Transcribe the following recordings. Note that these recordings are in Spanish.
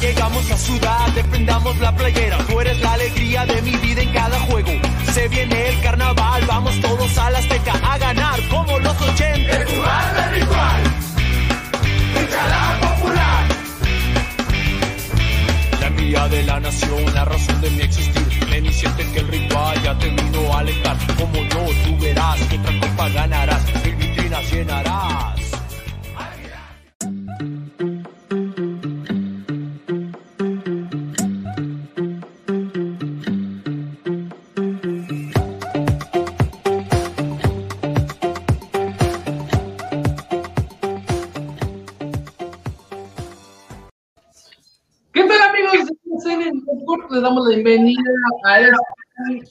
llegamos a Ciudad, defendamos la playera. Tú eres la alegría de mi vida en cada juego. Se viene el carnaval, vamos todos a la Azteca a ganar como los 80. El jugar de ritual, la popular. La mía de la nación, la razón de mi existir. Ven y siente que el ritual ya te vino a alentar. Como yo, tú verás que otra copa ganarás, mil vitrinas llenarás. Bienvenida a este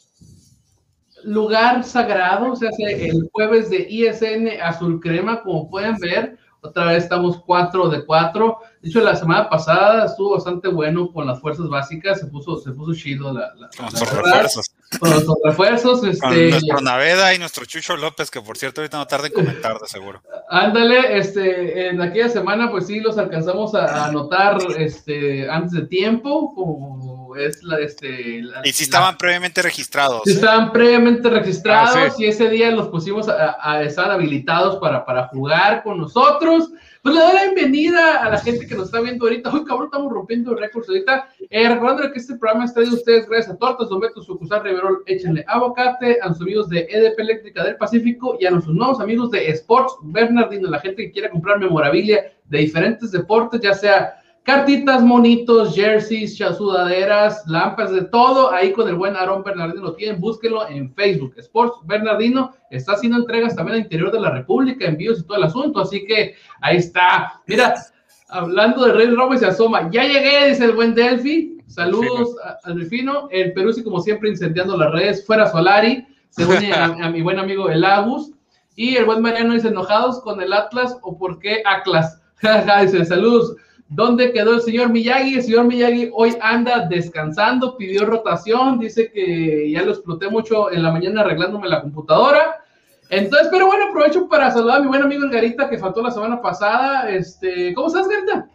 lugar sagrado, o sea, el jueves de ISN Azul Crema, como pueden ver, otra vez estamos 4 de 4. De hecho, la semana pasada estuvo bastante bueno con las fuerzas básicas, se puso, se puso chido la, la- Con nuestros refuerzos. Con nuestros refuerzos, Con este, nuestro Naveda y nuestro Chucho López, que por cierto ahorita no tarda en comentar de seguro. Ándale, este, en aquella semana, pues sí, los alcanzamos a a anotar este, antes de tiempo, como es la, este, la- Y si estaban previamente registrados. ¿eh? estaban previamente registrados Ah, sí. y ese día los pusimos a, a estar habilitados para, para jugar con nosotros. Pues le doy la bienvenida a la gente que nos está viendo ahorita. Uy, cabrón, estamos rompiendo récords ahorita. Eh, recordando que este programa está a ustedes gracias a Tortas, Don Beto, Sucursal Riverol, échenle aguacate, a nuestros amigos de EDP Eléctrica del Pacífico y a nuestros nuevos amigos de Sports Bernardino, la gente que quiera comprar memorabilia de diferentes deportes, ya sea cartitas, monitos, jerseys, sudaderas, lámparas, de todo. Ahí con el buen Aarón Bernardino lo tienen. Búsquenlo en Facebook. Sports Bernardino está haciendo entregas también al interior de la República, envíos y todo el asunto. Así que ahí está. Mira, hablando de Rey Roma y se asoma. Ya llegué, dice el buen Delphi. Saludos a- al Delfino. El Perú, sí, como siempre, incendiando las redes. Fuera Solari. Se une a, a mi buen amigo el Agus. Y el buen Mariano dice, enojados con el Atlas o por qué Atlas. dice, saludos. ¿Dónde quedó el señor Miyagi? El señor Miyagi hoy anda descansando, pidió rotación, dice que ya lo exploté mucho en la mañana arreglándome la computadora. Entonces, pero bueno, aprovecho para saludar a mi buen amigo el Garita que faltó la semana pasada. Este, ¿Cómo estás, Garita?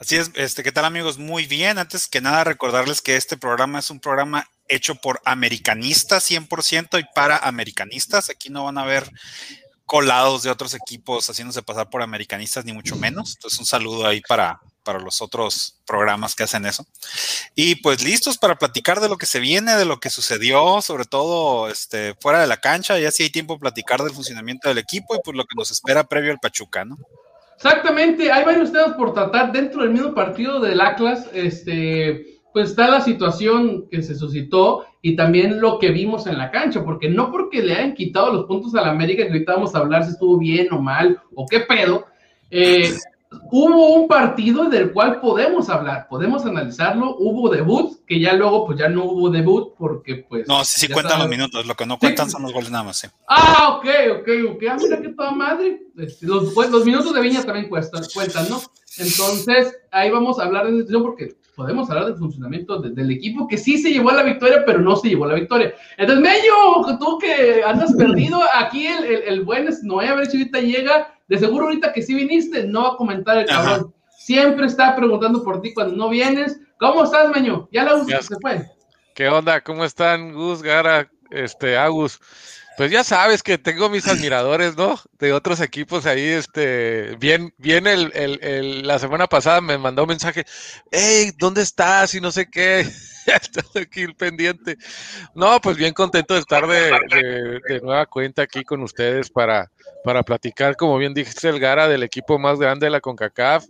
Así es, este, ¿qué tal amigos? Muy bien. Antes que nada, recordarles que este programa es un programa hecho por americanistas 100% y para americanistas. Aquí no van a ver colados de otros equipos haciéndose pasar por americanistas, ni mucho menos. Entonces, un saludo ahí para, para los otros programas que hacen eso. Y pues listos para platicar de lo que se viene, de lo que sucedió, sobre todo este, fuera de la cancha. Ya sí hay tiempo de platicar del funcionamiento del equipo y pues lo que nos espera previo al Pachuca, ¿no? Exactamente, hay varios temas por tratar dentro del mismo partido del Atlas. Este, pues está la situación que se suscitó y también lo que vimos en la cancha, porque no porque le hayan quitado los puntos a la América, que ahorita vamos a hablar si estuvo bien o mal o qué pedo. eh, hubo un partido del cual podemos hablar, podemos analizarlo. Hubo debut, que ya luego, pues ya no hubo debut, porque pues. No, sí, sí cuentan los minutos, lo que no cuentan son los goles nada más, sí. Ah, ok, ok, ok. Ah, mira que toda madre. Este, los, pues, los minutos de Viña también cuestan, cuentan, ¿no? Entonces, ahí vamos a hablar de esa situación porque podemos hablar del funcionamiento de- del equipo que sí se llevó a la victoria, pero no se llevó a la victoria. Entonces, Mello, tú que andas perdido, aquí el, el, el buen Noé, a ver si ahorita llega. De seguro ahorita que sí viniste, no va a comentar el Ajá. cabrón. Siempre está preguntando por ti cuando no vienes. ¿Cómo estás, Meño? Ya la Ya. se fue. ¿Qué onda? ¿Cómo están, Gus, Gara, este, Agus? Pues ya sabes que tengo mis admiradores, ¿no? De otros equipos ahí, este, bien, bien el, el- el- la semana pasada me mandó un mensaje, hey, ¿dónde estás? Y no sé qué, estoy aquí pendiente. No, pues bien contento de estar de nueva cuenta aquí con ustedes para, para platicar, como bien dijiste, el Gara, del equipo más grande de la CONCACAF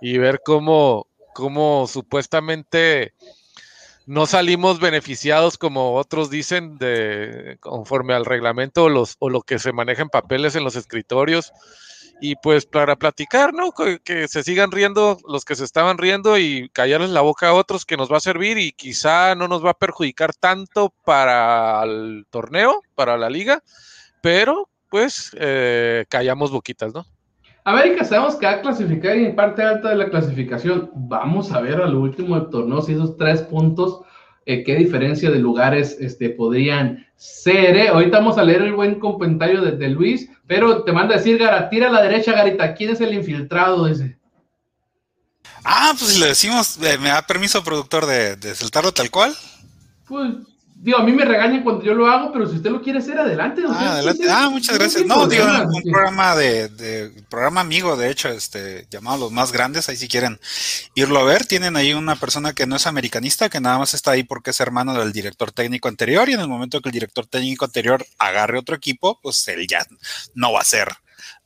y ver cómo, cómo supuestamente no salimos beneficiados como otros dicen de conforme al reglamento o, los, o lo que se maneja en papeles en los escritorios y pues para platicar, ¿no? Que, se sigan riendo los que se estaban riendo y callarles la boca a otros que nos va a servir y quizá no nos va a perjudicar tanto para el torneo, para la liga, pero pues eh, callamos boquitas, ¿no? América sabemos que va a clasificar y en parte alta de la clasificación. Vamos a ver al último del torneo si esos tres puntos, eh, qué diferencia de lugares este, podrían ser. Eh? Ahorita vamos a leer el buen comentario de, Luis, pero te manda a decir, Gara, tira a la derecha, Garita. ¿Quién es el infiltrado ese? Ah, pues si le decimos, eh, ¿me da permiso, productor, de, de saltarlo tal cual? Pues Digo, a mí me regañan cuando yo lo hago, pero si usted lo quiere hacer, adelante. Ah, adelante. ah muchas gracias. No, digo, un programa de, programa amigo, de hecho, este, llamado Los Más Grandes, ahí si quieren irlo a ver, tienen ahí una persona que no es americanista, que nada más está ahí porque es hermano del director técnico anterior, y en el momento que el director técnico anterior agarre otro equipo, pues él ya no va a ser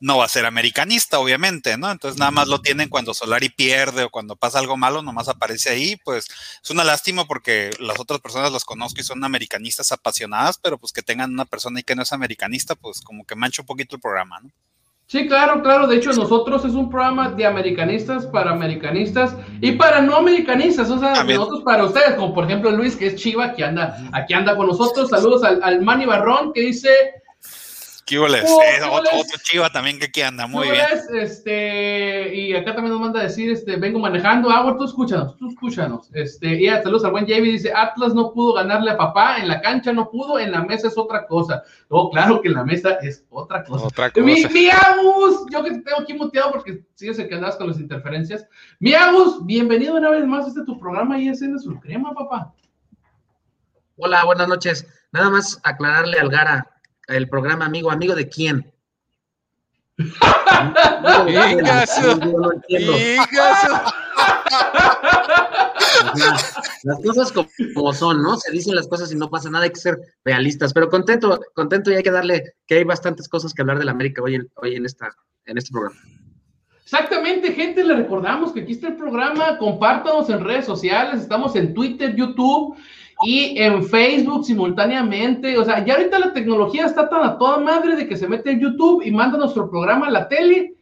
no va a ser americanista, obviamente, ¿no? Entonces nada más lo tienen cuando Solari pierde o cuando pasa algo malo, nomás aparece ahí, pues es una lástima porque las otras personas las conozco y son americanistas apasionadas, pero pues que tengan una persona y que no es americanista, pues como que mancha un poquito el programa, ¿no? Sí, claro, claro. De hecho, nosotros es un programa de americanistas para americanistas y para no americanistas. O sea, nosotros para ustedes, como por ejemplo Luis, que es Chiva, que anda, aquí anda con nosotros. Saludos al, al Manny Barrón, que dice ¿Qué oh, eh, otro, chiva también que aquí anda, muy bien. Este, y acá también nos manda a decir, este, vengo manejando, agua, tú escúchanos, tú escúchanos. Este, y saludos al buen Javi, dice, Atlas no pudo ganarle a papá, en la cancha no pudo, en la mesa es otra cosa. No, claro que en la mesa es otra cosa. Otra cosa. Mi, mi Agus, yo que te tengo aquí muteado porque sigues el que andas con las interferencias. Mi Agus, bienvenido una vez más a este tu programa y es en su crema, papá. Hola, buenas noches. Nada más aclararle al Gara, el programa Amigo, ¿amigo de quién? las cosas como, son, ¿no? Se dicen las cosas y no pasa nada, hay que ser realistas, pero contento, contento y hay que darle que hay bastantes cosas que hablar de la América hoy en, hoy en, esta, en este programa. Exactamente, gente, le recordamos que aquí está el programa, compártanos en redes sociales, estamos en Twitter, YouTube, y en Facebook simultáneamente. O sea, ya ahorita la tecnología está tan a toda madre de que se mete en YouTube y manda nuestro programa a la tele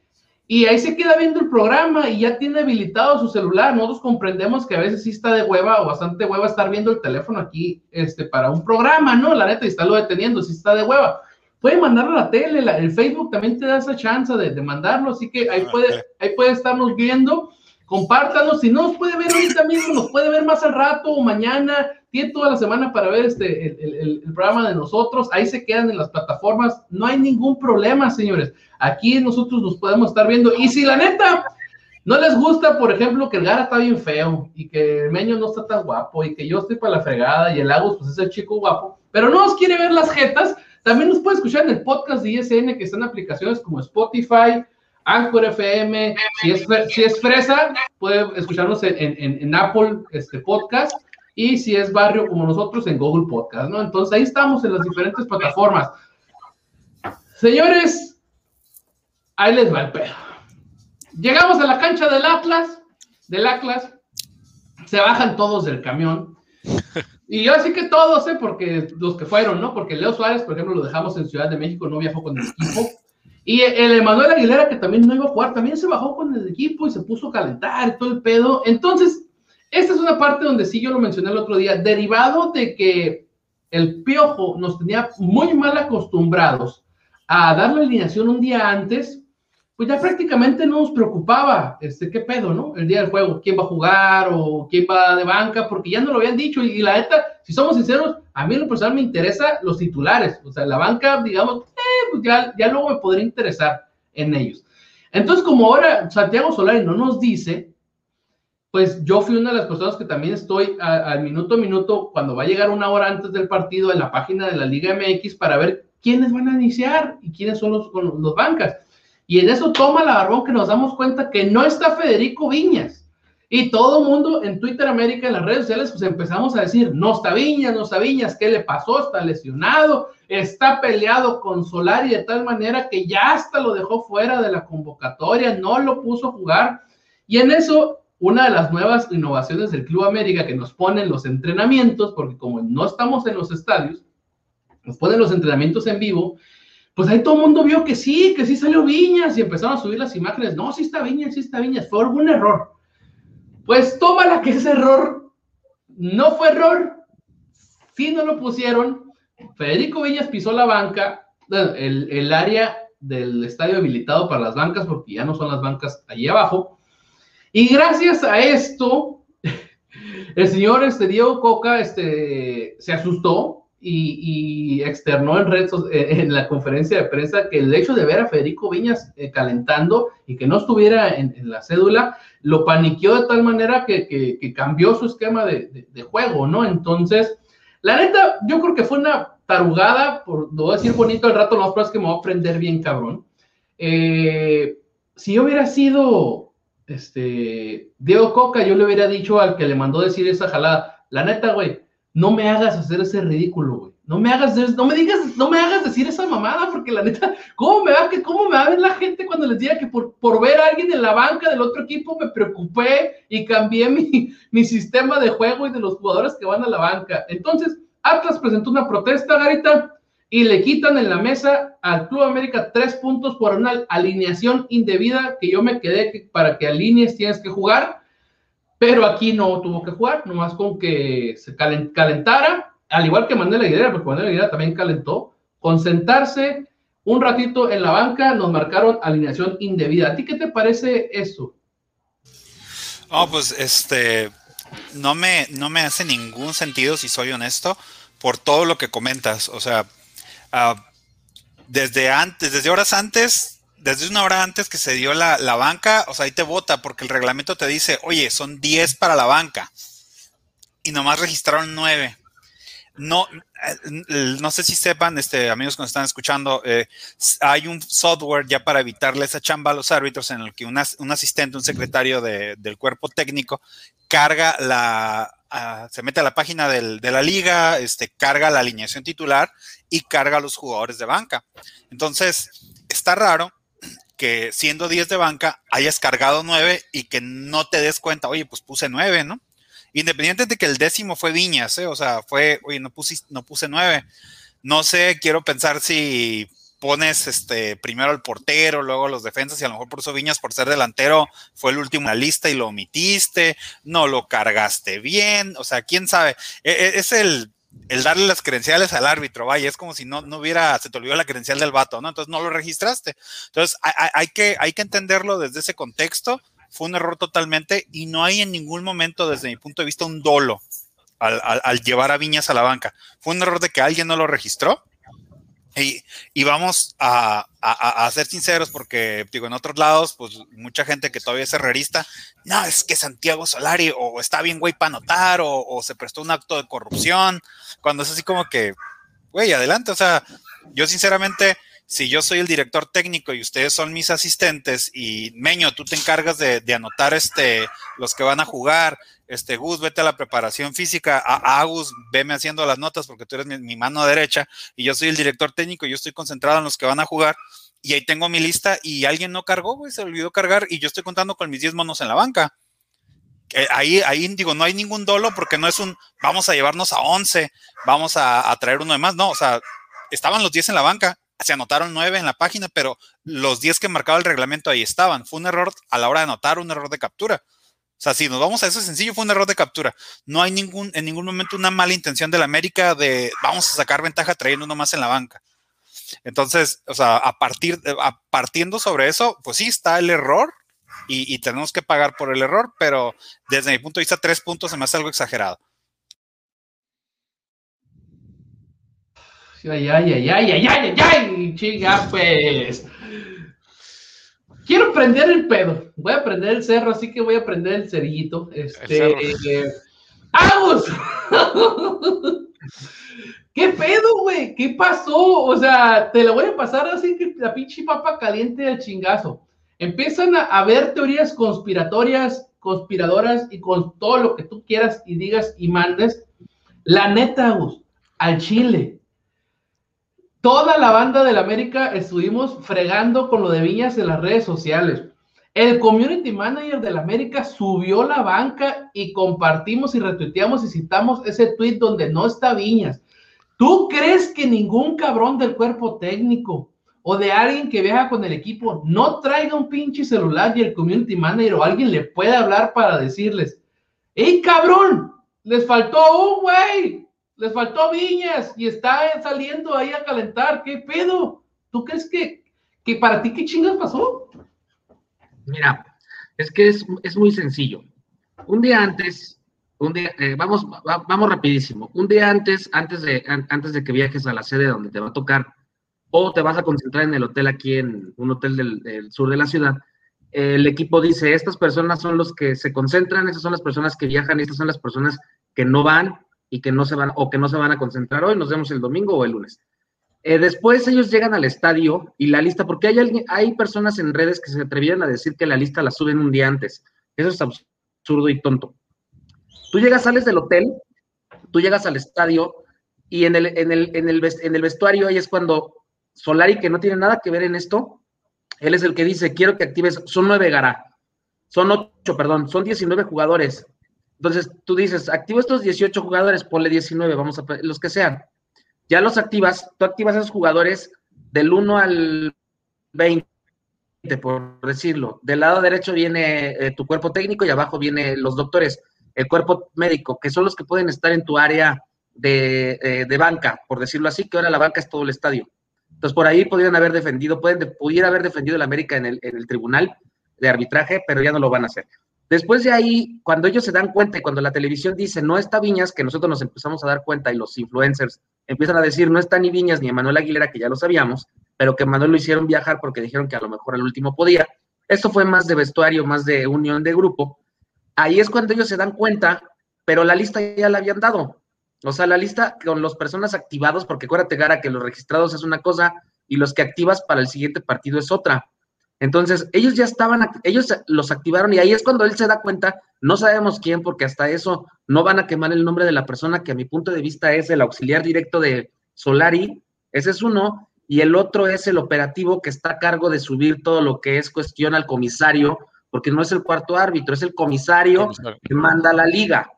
y ahí se queda viendo el programa y ya tiene habilitado su celular. Nosotros comprendemos que a veces sí está de hueva o bastante hueva estar viendo el teléfono aquí este, para un programa, ¿no? La neta, y está lo deteniendo, si está de hueva. Puede mandarlo a la tele, el Facebook también te da esa chance de, de mandarlo, así que ahí puede, ahí puede estarnos viendo compártanos, si no nos puede ver ahorita mismo, nos puede ver más al rato o mañana, tiene toda la semana para ver este, el, programa de nosotros, ahí se quedan en las plataformas, no hay ningún problema, señores, aquí nosotros nos podemos estar viendo, y si la neta no les gusta, por ejemplo, que el Gara está bien feo, y que el Meño no está tan guapo, y que yo estoy para la fregada, y el Agus pues es el chico guapo, pero no os quiere ver las jetas, también nos puede escuchar en el podcast de ISN, que están aplicaciones como Spotify, Anchor FM, si es, fresa, puede escucharnos en, Apple este, Podcast y si es barrio como nosotros en Google Podcast, ¿no? Entonces ahí estamos en las diferentes plataformas. Señores, ahí les va el pedo. Llegamos a la cancha del Atlas, del Atlas, se bajan todos del camión. Y yo así que todos, ¿eh? Porque los que fueron, ¿no? Porque Leo Suárez, por ejemplo, lo dejamos en Ciudad de México, no viajó con el equipo. Y el Emanuel Aguilera, que también no iba a jugar, también se bajó con el equipo y se puso a calentar todo el pedo. Entonces, esta es una parte donde sí yo lo mencioné el otro día, derivado de que el piojo nos tenía muy mal acostumbrados a dar la alineación un día antes, pues ya prácticamente no nos preocupaba, este, qué pedo, ¿no? El día del juego, quién va a jugar o quién va de banca, porque ya no lo habían dicho. Y, la neta, si somos sinceros, a mí en lo personal me interesa los titulares, o sea, la banca, digamos, pues ya, ya luego me podría interesar en ellos. Entonces, como ahora Santiago Solari no nos dice, pues yo fui una de las personas que también estoy al minuto a minuto, cuando va a llegar una hora antes del partido, en la página de la Liga MX para ver quiénes van a iniciar y quiénes son los, los bancas. Y en eso toma la barbón que nos damos cuenta que no está Federico Viñas. Y todo el mundo en Twitter América, en las redes sociales, pues empezamos a decir, no está Viñas, no está Viñas, ¿qué le pasó? Está lesionado, está peleado con Solari de tal manera que ya hasta lo dejó fuera de la convocatoria, no lo puso a jugar. Y en eso, una de las nuevas innovaciones del Club América que nos ponen los entrenamientos, porque como no estamos en los estadios, nos ponen los entrenamientos en vivo, pues ahí todo el mundo vio que sí, que sí salió Viñas y empezaron a subir las imágenes. No, sí está Viñas, sí está Viñas, fue algún error. Pues tómala que ese error no fue error, sí no lo pusieron. Federico Viñas pisó la banca, el, área del estadio habilitado para las bancas, porque ya no son las bancas allí abajo. Y gracias a esto, el señor este, Diego Coca este, se asustó y, externó en, red, eh, en la conferencia de prensa que el hecho de ver a Federico Viñas eh, calentando y que no estuviera en, la cédula, lo paniqueó de tal manera que, cambió su esquema de, juego, ¿no? Entonces, la neta, yo creo que fue una tarugada, por, lo a decir bonito al rato, no, pero es que me voy a aprender bien cabrón. Eh, si yo hubiera sido este, Diego Coca, yo le hubiera dicho al que le mandó decir esa jalada, la neta, güey, no me hagas hacer ese ridículo, güey. No me hagas, no me digas, no me hagas decir esa mamada, porque la neta, ¿cómo me va, cómo me va a ver la gente cuando les diga que por, por ver a alguien en la banca del otro equipo me preocupé y cambié mi, mi sistema de juego y de los jugadores que van a la banca? Entonces, Atlas presentó una protesta, Garita, y le quitan en la mesa al Club América tres puntos por una alineación indebida que yo me quedé que para que alinees tienes que jugar pero aquí no tuvo que jugar, nomás con que se calentara, al igual que Manuel Aguilera, porque Manuel Aguilera también calentó, con sentarse un ratito en la banca, nos marcaron alineación indebida. ¿A ti qué te parece eso? No, pues este, no me, no me hace ningún sentido, si soy honesto, por todo lo que comentas. O sea, ah, desde antes, desde horas antes, desde una hora antes que se dio la, banca, o sea, ahí te vota porque el reglamento te dice, oye, son 10 para la banca y nomás registraron 9. No, eh, no sé si sepan, este, amigos que nos están escuchando, eh, hay un software ya para evitarle esa chamba a los árbitros en el que un asistente, un secretario del cuerpo técnico carga la, ah, se mete a la página de la liga, este, carga la alineación titular y carga a los jugadores de banca. Entonces, está raro que siendo 10 de banca hayas cargado 9 y que no te des cuenta, oye, pues puse 9, ¿no? Independiente de que el décimo fue Viñas, ¿eh? o sea, fue, oye, no, puse, no puse 9. No sé, quiero pensar si pones este primero al portero, luego los defensas, y a lo mejor por eso Viñas, por ser delantero, fue el último en la lista y lo omitiste, no lo cargaste bien, o sea, quién sabe. E, e, es el el darle las credenciales al árbitro, vaya, es como si no, no hubiera, se te olvidó la credencial del vato, ¿no? Entonces no lo registraste. Entonces hay, que, hay que entenderlo desde ese contexto. Fue un error totalmente y no hay en ningún momento, desde mi punto de vista, un dolo al, llevar a Viñas a la banca. Fue un error de que alguien no lo registró y, vamos a, ser sinceros, porque digo, en otros lados, pues mucha gente que todavía es herrerista, no, es que Santiago Solari o está bien güey para anotar o, se prestó un acto de corrupción, cuando es así como que, güey, adelante, o sea, yo sinceramente, si yo soy el director técnico y ustedes son mis asistentes y Meño, tú te encargas de, anotar este, los que van a jugar este, Gus, vete a la preparación física, a Agus, veme haciendo las notas porque tú eres mi, mano derecha y yo soy el director técnico y yo estoy concentrado en los que van a jugar y ahí tengo mi lista y alguien no cargó, güey, se olvidó cargar y yo estoy contando con mis 10 monos en la banca. Eh, ahí, ahí digo, no hay ningún dolo porque no es un vamos a llevarnos a 11, vamos a, traer uno de más, no, o sea, estaban los 10 en la banca, se anotaron 9 en la página, pero los 10 que marcaba el reglamento ahí estaban. Fue un error a la hora de anotar, un error de captura. O sea, si nos vamos a eso sencillo, fue un error de captura. No hay ningún, en ningún momento una mala intención de la América de vamos a sacar ventaja trayendo uno más en la banca. Entonces, o sea, a partir, a partiendo sobre eso, pues sí está el error y, tenemos que pagar por el error, pero desde mi punto de vista, tres puntos se me hace algo exagerado. Ay, ay, ay, ay, ay, ay, ay, chinga, pues quiero prender el pedo. Voy a prender el cerro, así que voy a prender el cerillito. Este. ¡Agus! ¿Qué pedo, güey? ¿Qué pasó? O sea, te la voy a pasar así que la pinche papa caliente al chingazo. Empiezan a haber teorías conspiratorias, conspiradoras y con todo lo que tú quieras y digas y mandes. La neta, Agus, al Chile, toda la banda del América estuvimos fregando con lo de Viñas en las redes sociales. El community manager del América subió la banca y compartimos y retuiteamos y citamos ese tweet donde no está Viñas. ¿Tú crees que ningún cabrón del cuerpo técnico o de alguien que viaja con el equipo, no traiga un pinche celular y el community manager o alguien le puede hablar para decirles, ¡Ey, cabrón! Les faltó un güey, les faltó Viñas y está saliendo ahí a calentar, ¿qué pedo? ¿Tú crees que, que para ti qué chingas pasó? Mira, es que es, es muy sencillo. Un día antes, un día, eh, vamos, va- vamos rapidísimo. Un día antes, antes de, an- antes de que viajes a la sede donde te va a tocar, o te vas a concentrar en el hotel aquí en un hotel del, del sur de la ciudad, el equipo dice, estas personas son los que se concentran, estas son las personas que viajan, estas son las personas que no van y que no se van, o que no se van a concentrar hoy, nos vemos el domingo o el lunes. Eh, después ellos llegan al estadio y la lista, porque hay, alguien, hay personas en redes que se atrevían a decir que la lista la suben un día antes. Eso es absurdo y tonto. Tú llegas, sales del hotel, tú llegas al estadio y en el, en el, en el, en el vestuario ahí es cuando Solari, que no tiene nada que ver en esto, él es el que dice, quiero que actives, son nueve Gara, son ocho, perdón, son 19 jugadores. Entonces tú dices, activo estos 18 jugadores, ponle 19, vamos a, los que sean. Ya los activas, tú activas a esos jugadores del 1 al 20, por decirlo. Del lado derecho viene eh, tu cuerpo técnico y abajo vienen los doctores, el cuerpo médico, que son los que pueden estar en tu área de, eh, de banca, por decirlo así, que ahora la banca es todo el estadio. Entonces, por ahí podrían haber defendido, pueden, de- pudiera haber defendido el América en el, en el tribunal de arbitraje, pero ya no lo van a hacer. Después de ahí, cuando ellos se dan cuenta y cuando la televisión dice no está Viñas, que nosotros nos empezamos a dar cuenta y los influencers empiezan a decir no está ni Viñas ni Emanuel Aguilera, que ya lo sabíamos, pero que Manuel lo hicieron viajar porque dijeron que a lo mejor al último podía. Esto fue más de vestuario, más de unión de grupo. Ahí es cuando ellos se dan cuenta, pero la lista ya la habían dado. O sea, la lista con los personas activados, porque acuérdate, Gara, que los registrados es una cosa y los que activas para el siguiente partido es otra. Entonces, ellos ya estaban, ellos los activaron y ahí es cuando él se da cuenta, no sabemos quién, porque hasta eso no van a quemar el nombre de la persona que a mi punto de vista es el auxiliar directo de Solari, ese es uno, y el otro es el operativo que está a cargo de subir todo lo que es cuestión al comisario, porque no es el cuarto árbitro, es el comisario que manda la liga.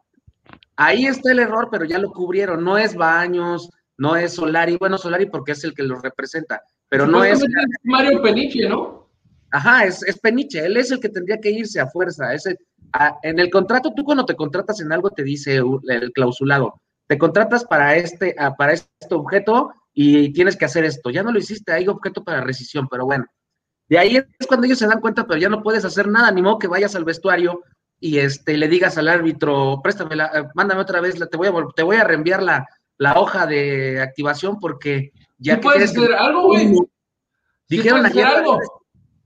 Ahí está el error, pero ya lo cubrieron, no es Baños, no es Solari, bueno, Solari porque es el que lo representa, pero no es... Mario Peniche, ¿no? Ajá, es, es Peniche, él es el que tendría que irse a fuerza. Ese, en el contrato, tú cuando te contratas en algo te dice el clausulado, te contratas para este, para este objeto y tienes que hacer esto. Ya no lo hiciste, hay objeto para rescisión, pero bueno. De ahí es cuando ellos se dan cuenta, pero ya no puedes hacer nada, ni modo que vayas al vestuario y este, le digas al árbitro, préstame, la, mándame otra vez, la- te voy a, te voy a reenviar la, la hoja de activación porque ya ¿Tú puedes que- hacer algo, güey? ¿Sí Dijeron hacer ayer, algo?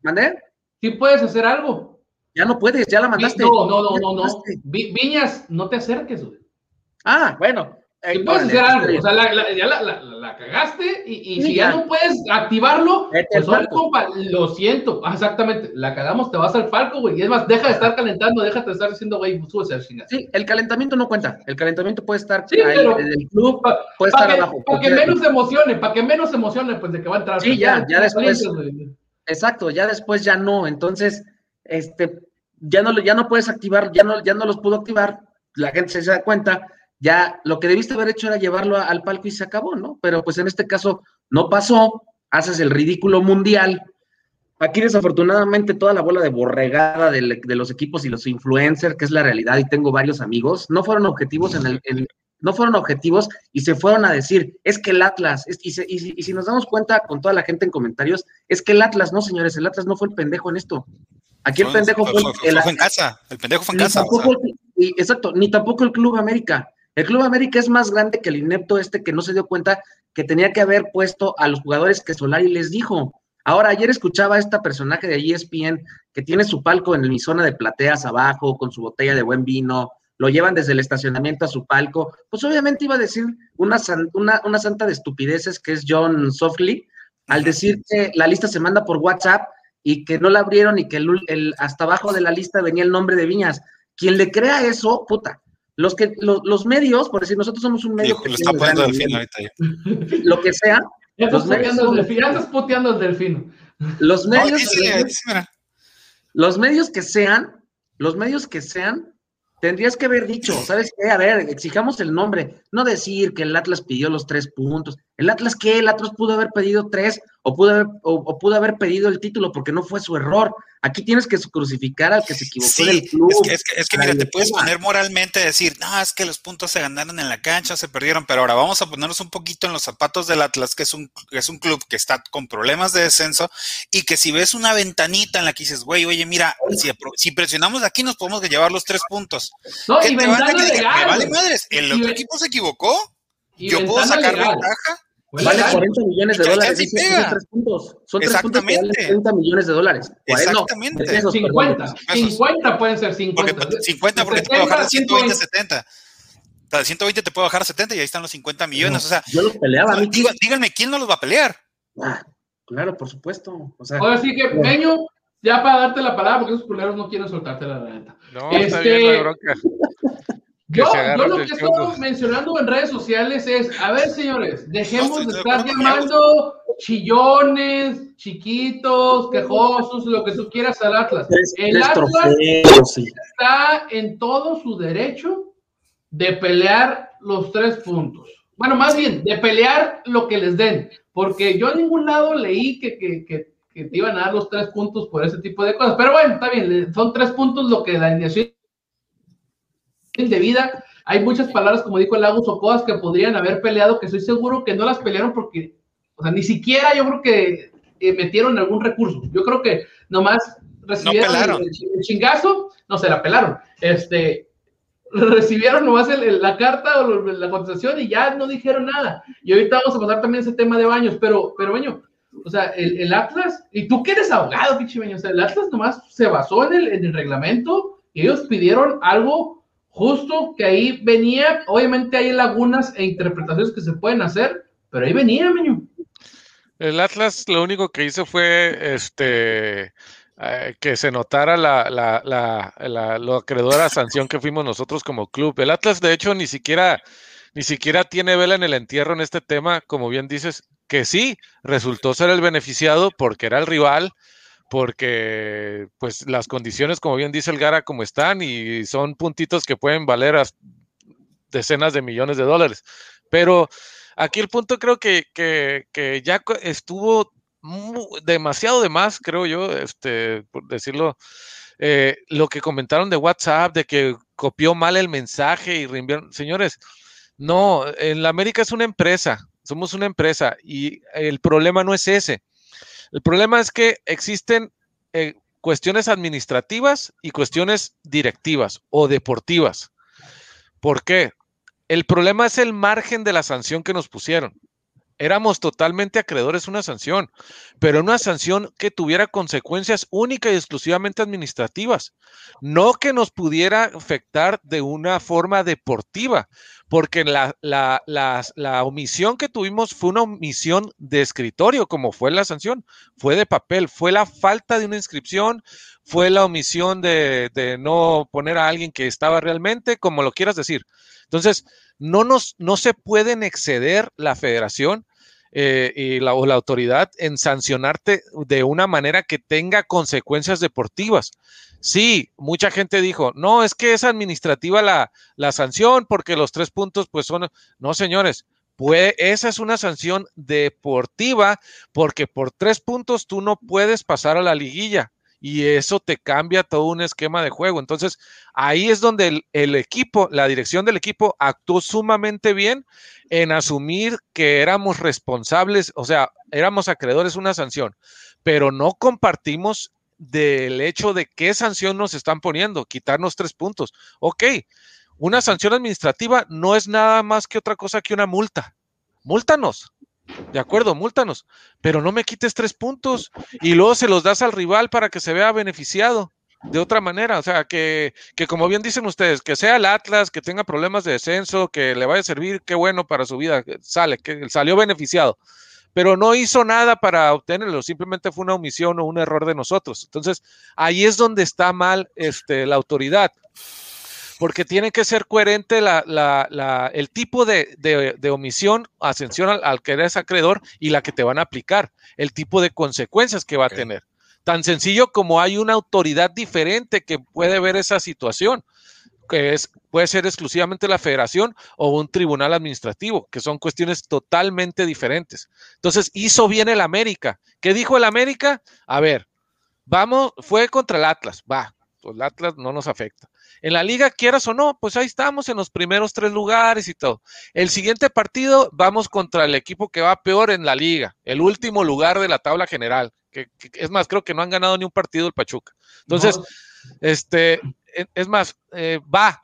¿Mandé? Sí puedes hacer algo. Ya no puedes, ya la mandaste. No, no, no, no, no. Vi- Viñas, no te acerques, güey. Ah, bueno. Sí eh, puedes órale, hacer algo. O sea, la, la- ya la, la- cagaste y, y Sí, si ya. ya. no puedes activarlo, pues compa, lo siento. Ah, exactamente. La cagamos, te vas al falco, güey. Y es más, deja de estar calentando, déjate de estar diciendo, güey, súbese al chingas. Sí, el calentamiento no cuenta. El calentamiento puede estar Sí, ahí pero- en el club, Pa- puede Para estar que, abajo. pa' que menos se emocione, para que menos se emocione, pues de que va a entrar. Sí, ya, ya después. Exacto, ya después ya no. Entonces, este, ya no, ya no puedes activar, ya no, ya no los pudo activar. La gente se da cuenta. Ya lo que debiste haber hecho era llevarlo al palco y se acabó, ¿no? Pero pues en este caso no pasó. Haces el ridículo mundial. Aquí desafortunadamente toda la bola de borregada de, los equipos y los influencers, que es la realidad, y tengo varios amigos, no fueron objetivos en el, no fueron objetivos y se fueron a decir, es que el Atlas, es- y, se- y si- y si nos damos cuenta con toda la gente en comentarios, es que el Atlas, no señores, el Atlas no fue el pendejo en esto. Aquí el pendejo fue, el, fue en casa. El pendejo fue en casa. exacto, ni tampoco el Club América. El Club América es más grande que el inepto este que no se dio cuenta que tenía que haber puesto a los jugadores que Solari les dijo. Ahora, ayer escuchaba a esta personaje de ESPN que tiene su palco en mi zona de plateas abajo, con su botella de buen vino, lo llevan desde el estacionamiento a su palco. Pues obviamente iba a decir una, san- una, una santa de estupideces que es John Softly, al decir que la lista se manda por WhatsApp y que no la abrieron y que el, el- hasta abajo de la lista venía el nombre de Viñas. Quien le crea eso, puta. Los que lo- los medios, por decir, nosotros somos un medio que lo está poniendo gran del fin nivel. ahorita ya. lo que sea, Ya estás son- delfín, ya estás puteando al delfín. los medios, dice, dice, mira. los medios que sean, los medios que sean, tendrías que haber dicho, ¿sabes qué? A ver, exijamos el nombre, no decir que el Atlas pidió los tres puntos. ¿El Atlas qué? El Atlas pudo haber pedido tres o pudo haber, o, o pudo haber pedido el título porque no fue su error. Aquí tienes que crucificar al que se equivocó Sí, del club. es que, es que, es que la mira, te puedes poner moralmente a decir, no, es que los puntos se ganaron en la cancha, se perdieron, pero ahora vamos a ponernos un poquito en los zapatos del Atlas, que es un, que es un club que está con problemas de descenso y que si ves una ventanita en la que dices, güey, oye, mira, si, apro- si presionamos aquí nos podemos llevar los tres puntos. No, ¿Qué y te vale ventana que- legal. me vale güey. madres, el Y otro equipo se equivocó, y yo puedo sacar legal. ventaja. Fue Vale legal. 40 millones de dólares. son pega. tres puntos. Son tres puntos que valen Exactamente. 30 millones de dólares. No, Exactamente. de pesos, 50, perdón. pesos. 50 pueden ser Porque 50. 50 porque te puede bajar de 120 a 120. 70. O sea, de 120 te puede bajar a 70 y ahí están los 50 millones. O sea, Yo los peleaba. díganme quién no los va a pelear. Ah, claro, por supuesto. O sea, Ahora sí que, Meño, ya para darte la palabra, porque esos culeros no quieren soltarte la neta. No, está Este- bien la bronca. Yo, lo que he estado mencionando en redes sociales es, a ver, señores, dejemos No, de estar llamando chillones, chiquitos, quejosos, lo que tú quieras al Atlas. El Atlas sí. está en todo su derecho de pelear los tres puntos. Bueno, más bien, de pelear lo que les den, porque yo en ningún lado leí que, que, que, que te iban a dar los tres puntos por ese tipo de cosas. Pero bueno, está bien, son tres puntos lo que la alineación indebida. Hay muchas palabras, como dijo el Lagos o cosas que podrían haber peleado, que estoy seguro que no las pelearon porque, o sea, ni siquiera yo creo que eh, metieron algún recurso. Yo creo que nomás recibieron el- pelaron. el, el chingazo, no se la pelaron. Este, recibieron nomás el- el- la carta o la contestación y ya no dijeron nada. Y ahorita vamos a pasar también ese tema de baños, pero, pero Beño, o sea, el, Atlas, y tú que eres abogado, pinche o sea, el Atlas nomás se basó en el, en el reglamento y ellos pidieron algo justo que ahí venía, obviamente hay lagunas e interpretaciones que se pueden hacer, pero ahí venía, Beño. El Atlas lo único que hizo fue este eh, que se notara la, la, la, la, lo acreedora sanción que fuimos nosotros como club. El Atlas, de hecho, ni siquiera, ni siquiera tiene vela en el entierro en este tema, como bien dices, que sí, resultó ser el beneficiado porque era el rival, porque pues las condiciones, como bien dice el Gara, como están, y son puntitos que pueden valer decenas de millones de dólares. Pero aquí el punto creo que, que, que ya estuvo demasiado de más, creo yo, este, por decirlo, eh, lo que comentaron de WhatsApp, de que copió mal el mensaje y reenviaron. Señores, no, en la América es una empresa, somos una empresa y el problema no es ese. El problema es que existen eh, cuestiones administrativas y cuestiones directivas o deportivas. ¿Por qué? El problema es el margen de la sanción que nos pusieron. Éramos totalmente acreedores a una sanción, pero una sanción que tuviera consecuencias únicas y exclusivamente administrativas, no que nos pudiera afectar de una forma deportiva, porque la, la, la, la omisión que tuvimos fue una omisión de escritorio, como fue la sanción, fue de papel, fue la falta de una inscripción, fue la omisión de, de no poner a alguien que estaba realmente, como lo quieras decir. Entonces, no, nos, no se pueden exceder la federación eh, y la, o la autoridad en sancionarte de una manera que tenga consecuencias deportivas. Sí, mucha gente dijo, no, es que es administrativa la, la sanción porque los tres puntos pues son, no señores, puede, esa es una sanción deportiva porque por tres puntos tú no puedes pasar a la liguilla y eso te cambia todo un esquema de juego. Entonces, ahí es donde el, equipo, la dirección del equipo actuó sumamente bien en asumir que éramos responsables, o sea, éramos acreedores una sanción, pero no compartimos del hecho de qué sanción nos están poniendo, quitarnos tres puntos. Ok, una sanción administrativa no es nada más que otra cosa que una multa. Múltanos, de acuerdo, múltanos, pero no me quites tres puntos y luego se los das al rival para que se vea beneficiado de otra manera. O sea, que, que como bien dicen ustedes, que sea el Atlas, que tenga problemas de descenso, que le vaya a servir, qué bueno para su vida, sale, que salió beneficiado, pero no hizo nada para obtenerlo, simplemente fue una omisión o un error de nosotros. Entonces, ahí es donde está mal este, la autoridad porque tiene que ser coherente la, la, la, el tipo de, de, de omisión, ascensión al, al, que eres acreedor y la que te van a aplicar, el tipo de consecuencias que va okay. a tener. Tan sencillo como hay una autoridad diferente que puede ver esa situación. que es, puede ser exclusivamente la federación o un tribunal administrativo, que son cuestiones totalmente diferentes. Entonces, hizo bien el América. ¿Qué dijo el América? A ver, vamos, fue contra el Atlas, va, pues el Atlas no nos afecta. En la liga, quieras o no, pues ahí estamos en los primeros tres lugares y todo. El siguiente partido vamos contra el equipo que va peor en la liga, el último lugar de la tabla general. Que, es más, creo que no han ganado ni un partido el Pachuca. Entonces, este, e, es más, eh, va,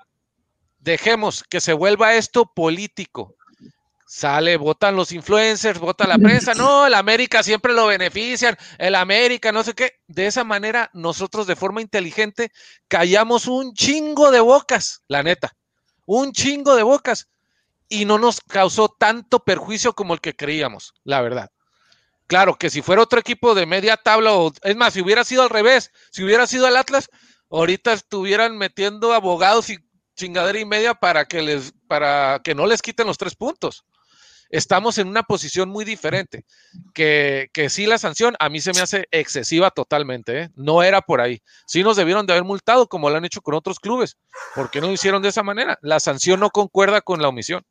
dejemos que se vuelva esto político. Sale, votan los influencers, vota la prensa. No, el América siempre lo benefician. El América, no sé qué. De esa manera, nosotros de forma inteligente callamos un chingo de bocas, la neta. Un chingo de bocas. Y no nos causó tanto perjuicio como el que creíamos, la verdad. Claro que si fuera otro equipo de media tabla, o es más, si hubiera sido al revés, si hubiera sido el Atlas, ahorita estuvieran metiendo abogados y chingadera y media para que les, para que no les quiten los tres puntos estamos en una posición muy diferente. Que, que sí, la sanción a mí se me hace excesiva totalmente. ¿eh? No era por ahí. Sí nos debieron de haber multado como lo han hecho con otros clubes. ¿Por qué no lo hicieron de esa manera? La sanción no concuerda con la omisión.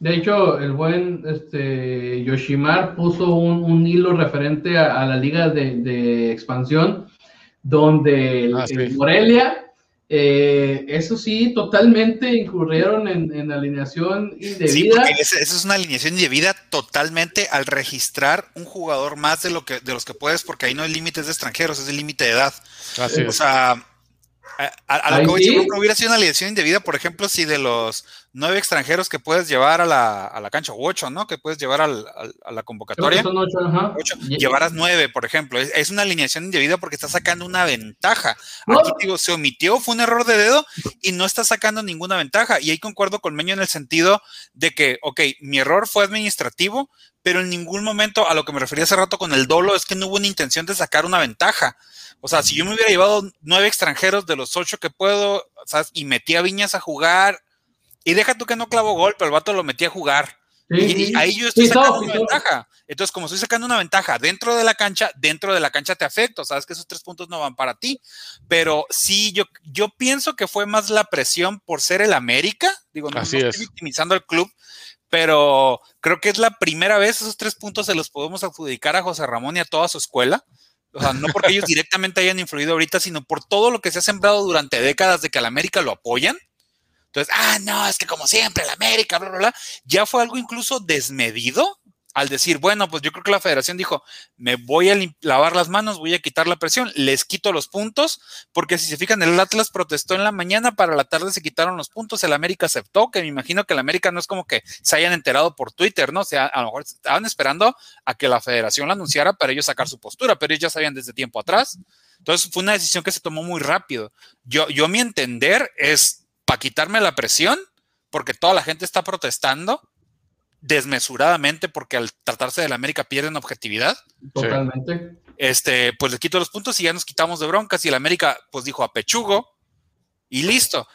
De hecho, el buen este, Yoshimar puso un, hilo referente a, la liga de, expansión, donde ah, Morelia eh, eso sí, totalmente incurrieron en, alineación indebida. Sí, esa, es una alineación indebida totalmente al registrar un jugador más de lo que de los que puedes, porque ahí no hay límites de extranjeros, es el límite de edad. o sea, a, lo que hubiera sido una alineación indebida, por ejemplo, si de los nueve extranjeros que puedes llevar a la, a la cancha, u ocho, ¿no? Que puedes llevar al, a la convocatoria. Son ocho, ajá. llevarás nueve, por ejemplo. Es, una alineación indebida porque está sacando una ventaja. Aquí digo, se omitió, fue un error de dedo y no está sacando ninguna ventaja. Y ahí concuerdo con Meño en el sentido de que, ok, mi error fue administrativo, pero en ningún momento, a lo que me refería hace rato con el dolo, es que no hubo una intención de sacar una ventaja. O sea, si yo me hubiera llevado nueve extranjeros de los ocho que puedo, ¿sabes? y metí a Viñas a jugar, y deja tú que no clavo gol, pero el vato lo metí a jugar. y, ahí yo estoy sacando una ventaja. Entonces, como estoy sacando una ventaja dentro de la cancha, dentro de la cancha te afecto. Sabes que esos tres puntos no van para ti. Pero sí, yo, yo pienso que fue más la presión por ser el América. Digo, no, estoy victimizando al club, pero creo que es la primera vez esos tres puntos se los podemos adjudicar a José Ramón y a toda su escuela. O sea, no porque ellos directamente hayan influido ahorita, sino por todo lo que se ha sembrado durante décadas de que al América lo apoyan. Entonces, ah, no, es que como siempre, el América, bla, bla, bla, ya fue algo incluso desmedido al decir, bueno, pues yo creo que la federación dijo, me voy a lavar las manos, voy a quitar la presión, les quito los puntos, porque si se fijan, el Atlas protestó en la mañana, para la tarde se quitaron los puntos, el América aceptó, que me imagino que el América no es como que se hayan enterado por Twitter, ¿no? O sea, a lo mejor estaban esperando a que la federación la anunciara para ellos sacar su postura, pero ellos ya sabían desde tiempo atrás. Entonces fue una decisión que se tomó muy rápido. Yo, yo mi entender es para quitarme la presión, porque toda la gente está protestando desmesuradamente porque al tratarse de la América pierden objetividad. Totalmente. Este, pues le quito los puntos y ya nos quitamos de broncas y el América pues dijo a pechugo y listo.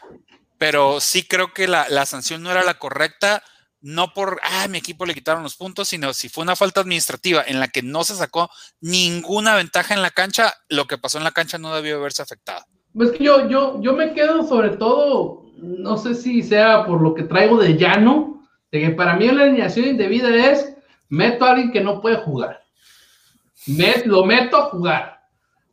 Pero sí creo que la, la sanción no era la correcta, no por, ah, mi equipo le quitaron los puntos, sino si fue una falta administrativa en la que no se sacó ninguna ventaja en la cancha, lo que pasó en la cancha no debió haberse afectado. Pues que yo, yo, yo me quedo sobre todo no sé si sea por lo que traigo de llano, de que para mí la alineación indebida es, meto a alguien que no puede jugar. lo meto a jugar.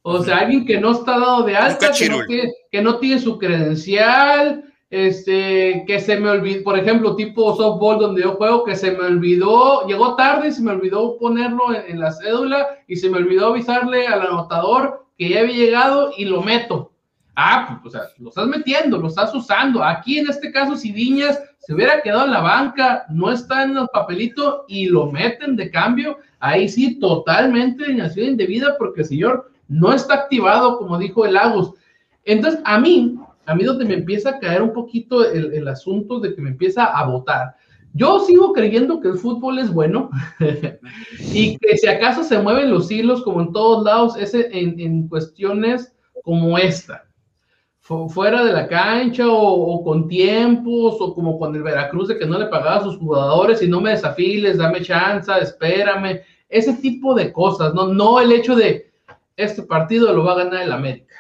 O sea, alguien que no está dado de alta, que no, tiene, que no tiene su credencial, este, que se me olvidó, por ejemplo, tipo softball donde yo juego, que se me olvidó, llegó tarde y se me olvidó ponerlo en, en la cédula y se me olvidó avisarle al anotador que ya había llegado y lo meto. Ah, pues, o sea, lo estás metiendo, lo estás usando. Aquí en este caso, si Viñas se hubiera quedado en la banca, no está en el papelito y lo meten de cambio, ahí sí, totalmente alineación indebida porque el señor no está activado, como dijo el Agus. Entonces, a mí, a mí donde me empieza a caer un poquito el, asunto de que me empieza a votar. Yo sigo creyendo que el fútbol es bueno y que si acaso se mueven los hilos como en todos lados, es en, en cuestiones como esta fuera de la cancha o, con tiempos o como con el Veracruz de que no le pagaba a sus jugadores y no me desafiles, dame chance, espérame, ese tipo de cosas, no, no el hecho de este partido lo va a ganar el América.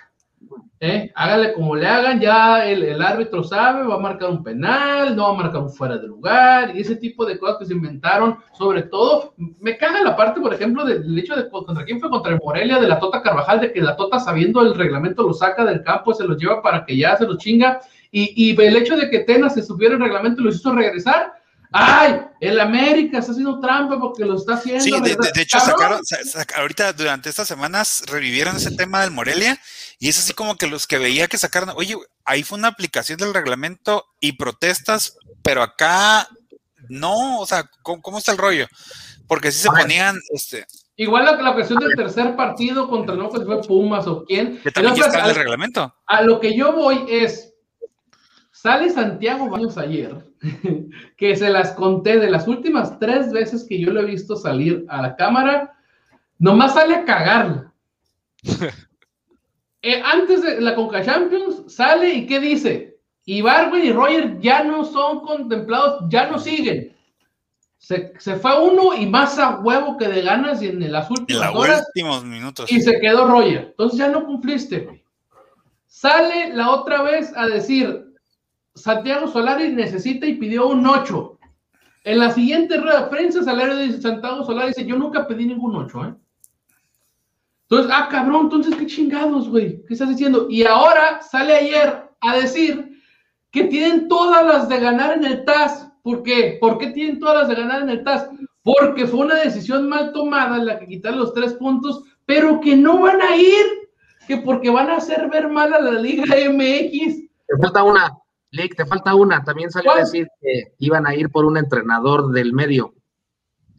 ¿Eh? hágale como le hagan, ya el, el, árbitro sabe, va a marcar un penal, no va a marcar un fuera de lugar, y ese tipo de cosas que se inventaron, sobre todo, me caga la parte, por ejemplo, del hecho de contra quién fue contra el Morelia, de la Tota Carvajal, de que la Tota sabiendo el reglamento lo saca del campo, se lo lleva para que ya se lo chinga, y, y el hecho de que Tena se subiera el reglamento y lo hizo regresar, ¡Ay! El América está haciendo trampa porque lo está haciendo. Sí, de, de, de hecho, sacaron, ahorita durante estas semanas revivieron ese tema del Morelia y es así como que los que veía que sacaron, oye, ahí fue una aplicación del reglamento y protestas, pero acá no, o sea, ¿cómo, cómo está el rollo? Porque si se ponían, este... Igual la, la cuestión del tercer partido contra no sé si fue Pumas o quién. Que también está en el reglamento. A lo que yo voy es, sale Santiago Baños ayer que se las conté de las últimas tres veces que yo lo he visto salir a la cámara, nomás sale a cagarla. eh, antes de la Conca Champions, sale y ¿qué dice? Y Barwin y Roger ya no son contemplados, ya no siguen. Se, se, fue uno y más a huevo que de ganas y en las últimas en horas. últimos minutos. Y se quedó Roger. Entonces ya no cumpliste. Sale la otra vez a decir, Santiago Solari necesita y pidió un 8. En la siguiente rueda de prensa, Salario dice, Santiago Solari dice, yo nunca pedí ningún 8, ¿eh? Entonces, ah, cabrón, entonces, ¿qué chingados, güey? ¿Qué estás diciendo? Y ahora sale ayer a decir que tienen todas las de ganar en el TAS. ¿Por qué? ¿Por qué tienen todas las de ganar en el TAS? Porque fue una decisión mal tomada la que quitar los tres puntos, pero que no van a ir, que porque van a hacer ver mal a la Liga MX. Te falta una. Lick, te falta una. También salió ¿Cuál? a decir que iban a ir por un entrenador del medio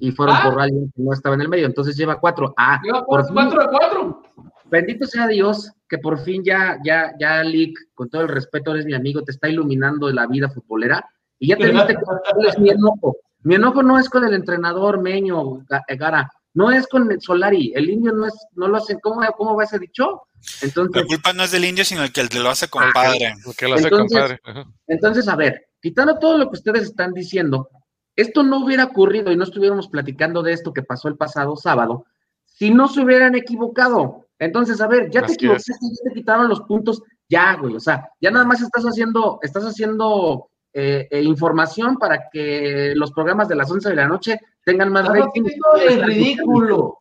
y fueron Ah. por alguien que no estaba en el medio. Entonces lleva cuatro. Ah, Lleva por fin, 4 de 4. bendito sea Dios que por fin ya, ya, ya, Lick, con todo el respeto, eres mi amigo, te está iluminando la vida futbolera y ya te viste cuál es mi enojo. Mi enojo no es con el entrenador Meño Ga- Gara, no es con el Solari. El indio no es, no lo hace. ¿Cómo, cómo va ese dicho? Entonces, La culpa no es del indio, sino el que el que lo hace compadre. Porque lo hace Entonces- compadre. Ajá. Entonces, a ver, quitando todo lo que ustedes están diciendo, esto no hubiera ocurrido y no estuviéramos platicando de esto que pasó el pasado sábado si no se hubieran equivocado. Entonces, a ver, ya te equivocaste, ya te quitaron los puntos, ya, güey, o sea, ya nada más estás haciendo, estás haciendo eh, eh, información para que los programas de las 11 de la noche tengan más Estás rating. el ridículo.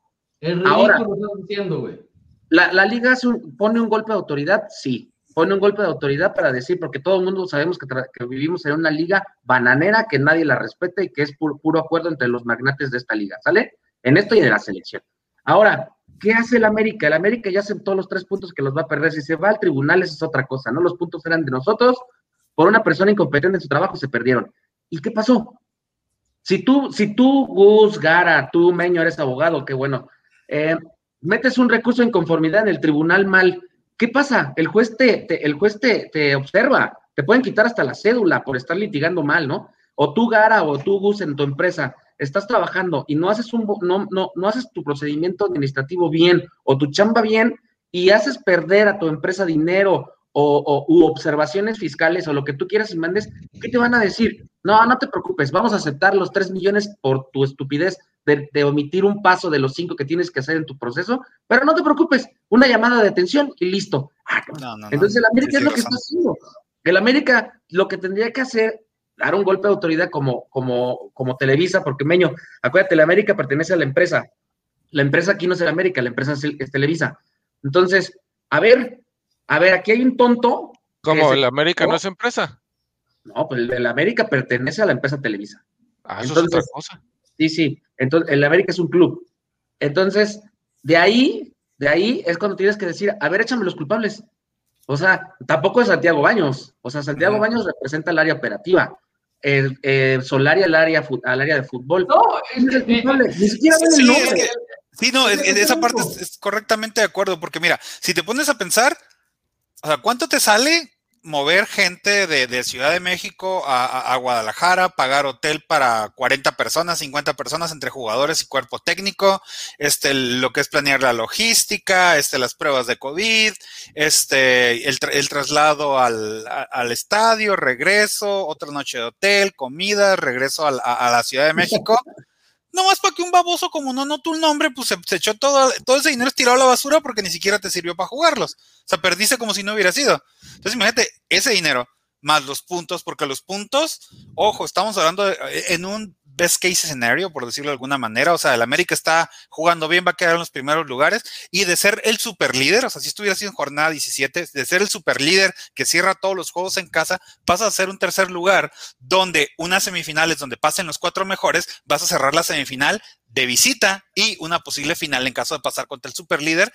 Ahora. estás diciendo, güey. La, la liga hace un- pone un golpe de autoridad, sí, pone un golpe de autoridad para decir, porque todo el mundo sabemos que, vivimos en una liga bananera que nadie la respeta y que es puro, puro acuerdo entre los magnates de esta liga, ¿sale? En esto y en la selección. Ahora, ¿qué hace el América? El América ya aceptó los tres puntos que los va a perder. Si se va al tribunal, eso es otra cosa, ¿no? Los puntos eran de nosotros, por una persona incompetente en su trabajo se perdieron. ¿Y qué pasó? Si tú, si tú, Gus, Gara, tú, Meño, eres abogado, qué bueno, eh, metes un recurso de inconformidad en el tribunal mal, ¿qué pasa? El juez te, te- el juez te, te observa, te pueden quitar hasta la cédula por estar litigando mal, ¿no? O tú, Gara, o tú, Gus, en tu empresa, estás trabajando y no haces un, no, no, no haces tu procedimiento administrativo bien, o tu chamba bien, y haces perder a tu empresa dinero o, u observaciones fiscales o lo que tú quieras y mandes, ¿qué te van a decir? No, no te preocupes, vamos a aceptar los tres millones por tu estupidez de, de omitir un paso de los cinco que tienes que hacer en tu proceso, pero no te preocupes, una llamada de atención y listo. Ah, cabrón. No, no, no. Entonces el América Sí, es lo que razón. está haciendo. El América lo que tendría que hacer, dar un golpe de autoridad como, como, como Televisa, porque Meño, acuérdate, la América pertenece a la empresa. La empresa aquí no es el América, la empresa es, el- es Televisa. Entonces, a ver, a ver, aquí hay un tonto. ¿Cómo? ¿El América no es empresa? No, pues el de la América pertenece a la empresa Televisa. Ah, eso es otra cosa. Sí, sí. Entonces, el América es un club. Entonces, de ahí, de ahí es cuando tienes que decir, a ver, échame los culpables. O sea, tampoco es Santiago Baños. O sea, Santiago. Baños representa el área operativa. El, el Solari al área, al área de fútbol. No, ¿Quién es el culpable? Ni siquiera ven el Sí, es nombre. que- Sí, no, es- Es es- esa parte es correctamente de acuerdo, porque mira, si te pones a pensar, o sea, ¿cuánto te sale mover gente de, Ciudad de México a, Guadalajara, pagar hotel para 40 personas, 50 personas entre jugadores y cuerpo técnico, este, lo que es planear la logística, este, las pruebas de COVID, este, el, tra- el traslado al, estadio, regreso, otra noche de hotel, comida, regreso a la Ciudad de México? Nomás para que un baboso como no notó el nombre, pues se, echó todo, todo ese dinero tirado a la basura porque ni siquiera te sirvió para jugarlos. O sea, perdiste como si no hubiera sido. Entonces, imagínate, ese dinero más los puntos, porque los puntos, ojo, estamos hablando de- en un best case scenario, por decirlo de alguna manera, o sea, el América está jugando bien, va a quedar en los primeros lugares, y de ser el super líder, o sea, si estuviera sido en jornada 17, de ser el super líder que cierra todos los juegos en casa, pasa a ser un tercer lugar, donde unas semifinales donde pasen los cuatro mejores, vas a cerrar la semifinal de visita y una posible final en caso de pasar contra el super líder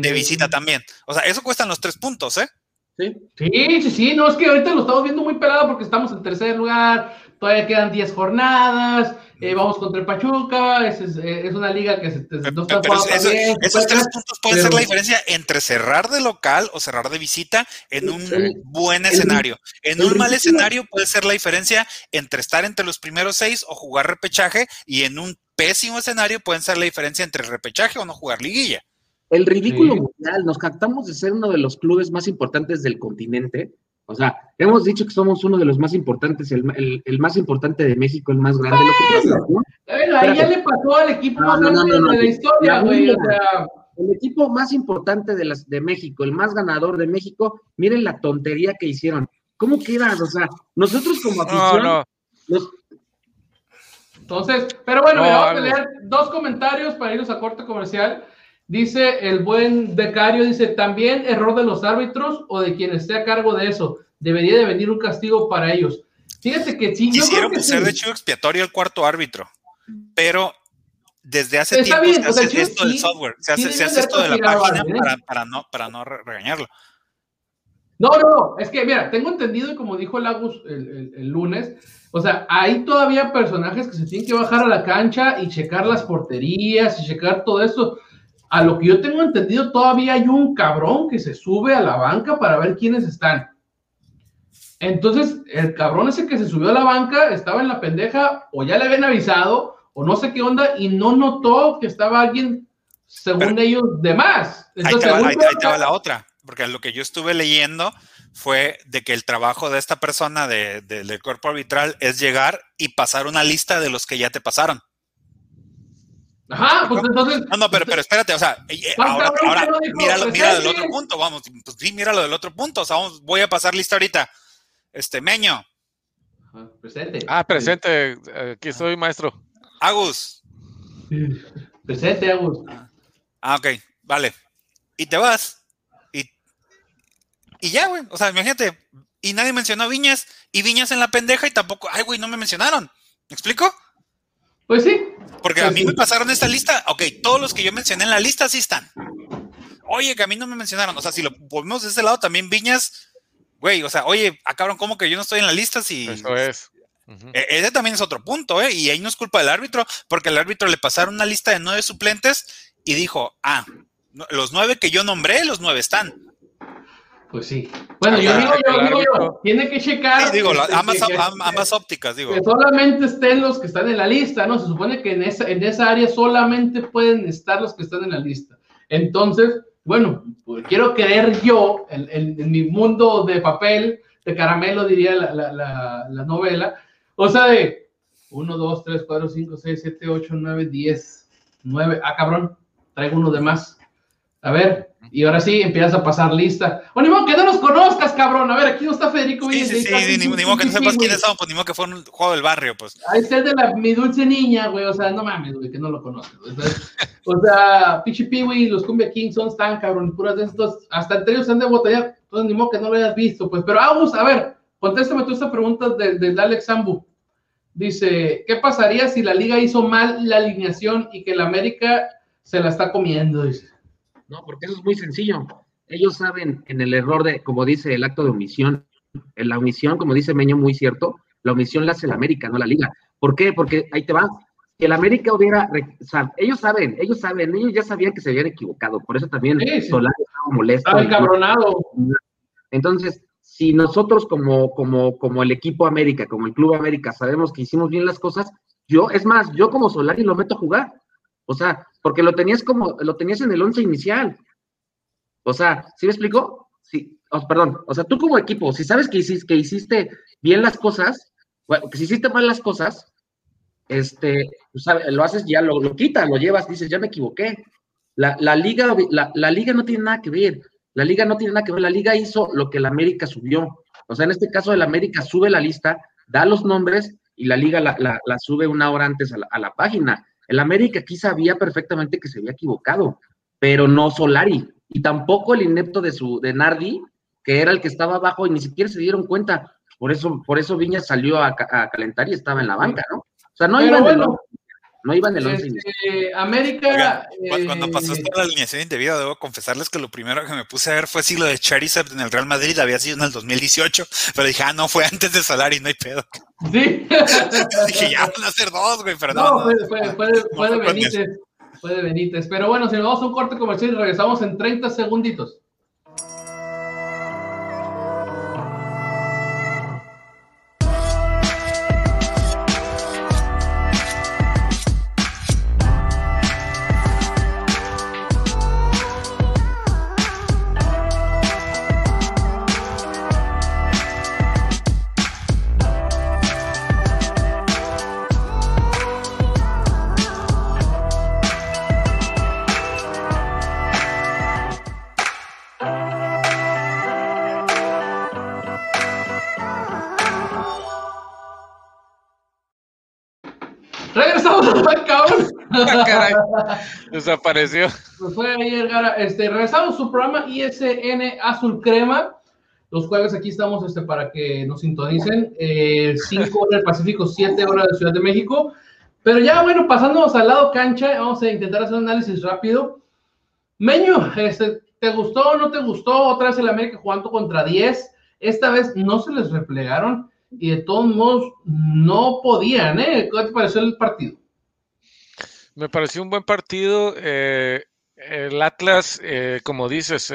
de visita también. O sea, eso cuestan los tres puntos, ¿eh? Sí. Sí, sí, sí, no, es que ahorita lo estamos viendo muy pelado porque estamos en tercer lugar, todavía quedan 10 jornadas, eh, vamos contra el Pachuca, es, es, es una liga que se, no está Pero jugando eso- esos tres puntos pueden ser la diferencia entre cerrar de local o cerrar de visita en un El- buen el- escenario. En el un mal escenario puede ser la diferencia entre estar entre los primeros seis o jugar repechaje y en un pésimo escenario pueden ser la diferencia entre repechaje o no jugar liguilla. El ridículo Sí. mundial, nos captamos de ser uno de los clubes más importantes del continente. O sea, hemos dicho que somos uno de los más importantes, el, el- el más importante de México, el más grande. Lo que pasa, ¿no? Bueno, ahí ya le pasó al equipo No, más no, no, grande no, no. de la historia, güey, o Biblia. sea, El equipo más importante de, las, de México, el más ganador de México, miren la tontería que hicieron. ¿Cómo quedas? O sea, nosotros como No, afición, no. nos- Entonces, pero bueno, No, mira, vamos a leer dos comentarios para irnos a corte comercial. Dice el buen becario, dice, también error de los árbitros o de quien esté a cargo de eso. Debería de venir un castigo para ellos. Fíjate que sí, yo Quisieron que ser sí. de chivo expiatorio el cuarto árbitro, pero desde hace Está tiempo bien, se hace esto del software, se sí hace, se hace esto de la página ¿eh? para, para no, para no re- regañarlo. No, no, no, es que mira, tengo entendido y como dijo Lagos el, el- el lunes, o sea, hay todavía personajes que se tienen que bajar a la cancha y checar las porterías y checar todo eso. A lo que yo tengo entendido, todavía hay un cabrón que se sube a la banca para ver quiénes están. Entonces, el cabrón ese que se subió a la banca estaba en la pendeja, o ya le habían avisado, o no sé qué onda, y no notó que estaba alguien, según Pero- ellos, de más. Ahí te, va, según ahí- yo, ahí te va la otra, porque lo que yo estuve leyendo fue de que el trabajo de esta persona de- de- del cuerpo arbitral es llegar y pasar una lista de los que ya te pasaron. Ajá, pues entonces. No, no, pero, pero espérate, o sea, eh, ahora, ahora ¿qué no dijo? míralo, mira del otro punto, vamos, pues sí, míralo del otro punto, o sea, vamos, voy a pasar lista ahorita. Este, Meño, Ajá, Presente. Ah, presente. Aquí estoy, maestro. Agus. Presente, Agus. Ah, ok, vale. Y te vas. Y, y ya, güey. O sea, imagínate. Y nadie mencionó Viñas. Y Viñas en la pendeja y tampoco. Ay, güey, no me mencionaron. ¿Me explico? Pues sí. Porque a mí sí. me pasaron esta lista. Ok, todos los que yo mencioné en la lista sí están. Oye, que a mí no me mencionaron. O sea, si lo ponemos de ese lado, también Viñas. Güey, o sea, oye, ah, cabrón, ¿cómo que yo no estoy en la lista? Si Eso es. E- Ese también es otro punto, ¿eh? Y ahí no es culpa del árbitro, porque el árbitro le pasaron una lista de nueve suplentes y dijo, ah, los nueve que yo nombré, los nueve están. Pues sí. Bueno, yo Ajá, digo, yo digo, yo, tiene que checar. Sí, digo, la- este, ambas, que- que- am- ambas ópticas, digo. que solamente estén los que están en la lista, ¿no? Se supone que en esa, en esa área solamente pueden estar los que están en la lista. Entonces, bueno, pues quiero creer yo, en, en- en mi mundo de papel, de caramelo, diría la, la- la- la novela, o sea, de 1, 2, 3, 4, 5, 6, 7, 8, 9, 10, 9, ah, cabrón, traigo uno de más. A ver, y ahora sí empiezas a pasar lista. O ni modo que no nos conozcas, cabrón. A ver, aquí no está Federico. Sí, sí, sí, ni, modo que no sepas quiénes son, pues ni modo que fue un juego del barrio, pues. Ahí está el de la, mi dulce niña, güey. O sea, no mames, güey, que no lo conozco. O sea, Pichi Piwi los Cumbia Kings son tan cabrón, puras de estos. Hasta entre ellos han de botallar. Entonces, ni modo que no lo hayas visto, pues. Pero, Agus, a ver, contéstame tú esta pregunta del de Alex Zambu. Dice: ¿Qué pasaría si la liga hizo mal la alineación y que la América se la está comiendo? Dice. No, porque eso es muy sencillo. Ellos saben en el error de, como dice el acto de omisión, en la omisión, como dice Meño, muy cierto, la omisión la hace la América, no la Liga. ¿Por qué? Porque ahí te va. Si el América hubiera, re- o sea, ellos saben, ellos saben, ellos ya sabían que se habían equivocado, por eso también Sí, sí. Solari estaba molesto. Estaba encabronado. Entonces, si nosotros como, como, como el equipo América, como el Club América, sabemos que hicimos bien las cosas, yo, es más, yo como Solari lo meto a jugar. O sea, porque lo tenías como, lo tenías en el once inicial. O sea, ¿sí me explico? Sí, oh, perdón, o sea, tú como equipo, si sabes que hiciste, que hiciste bien las cosas, bueno, que si hiciste mal las cosas, este, pues, lo haces ya, lo, lo quitas, lo llevas, dices, ya me equivoqué. La, la liga, la, la liga no tiene nada que ver. La liga no tiene nada que ver. La liga hizo lo que la América subió. O sea, en este caso, el América sube la lista, da los nombres y la liga la- la sube una hora antes a la, a la página. El América aquí sabía perfectamente que se había equivocado, pero no Solari. Y tampoco el inepto de su, de Nardi, que era el que estaba abajo y ni siquiera se dieron cuenta. Por eso, por eso Viña salió a, ca- a calentar y estaba en la banca, ¿no? O sea, no Pero iba en el bueno. once, no iba en el once Este, inicial. América. Oigan, cu- Cuando eh, pasó esta la alineación indebida, debo confesarles que lo primero que me puse a ver fue si lo de Charizard en el Real Madrid había sido en el 2018, pero dije, ah, no, fue antes de Solari, no hay pedo. Sí. dije, ya van a ser dos, güey, pero No, no, fue, fue, fue, de Benítez. Fue de Benítez. Pero bueno, si nos vamos a un corte comercial y regresamos en 30 segunditos. Desapareció. Pues fue ayer, Gara. Este, regresamos su programa ISN Azul Crema, los jueves aquí estamos este, para que nos sintonicen. 5 horas del Pacífico, 7 horas de Ciudad de México. Pero ya, bueno, pasándonos al lado cancha, vamos a intentar hacer un análisis rápido. Meño, este, ¿te gustó o no te gustó? Otra vez el América jugando contra 10. Esta vez no se les replegaron y de todos modos no podían, ¿eh? ¿Qué te pareció el partido? Me pareció un buen partido. eh, el Atlas, eh, como dices,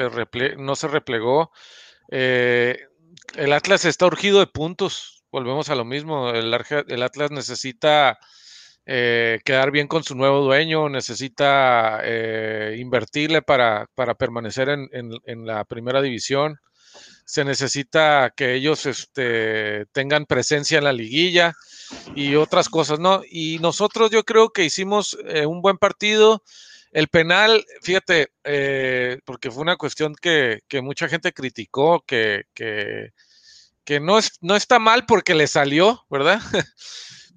no se replegó. Eh, el Atlas está urgido de puntos. Volvemos a lo mismo. El, el Atlas necesita eh, quedar bien con su nuevo dueño, necesita eh, invertirle para, para permanecer en- en la primera división. Se necesita que ellos este, tengan presencia en la liguilla y otras cosas, ¿no? Y nosotros yo creo que hicimos eh, un buen partido. El penal, fíjate, eh, porque fue una cuestión que, mucha gente criticó, que, que, que no, es, no está mal porque le salió, ¿verdad?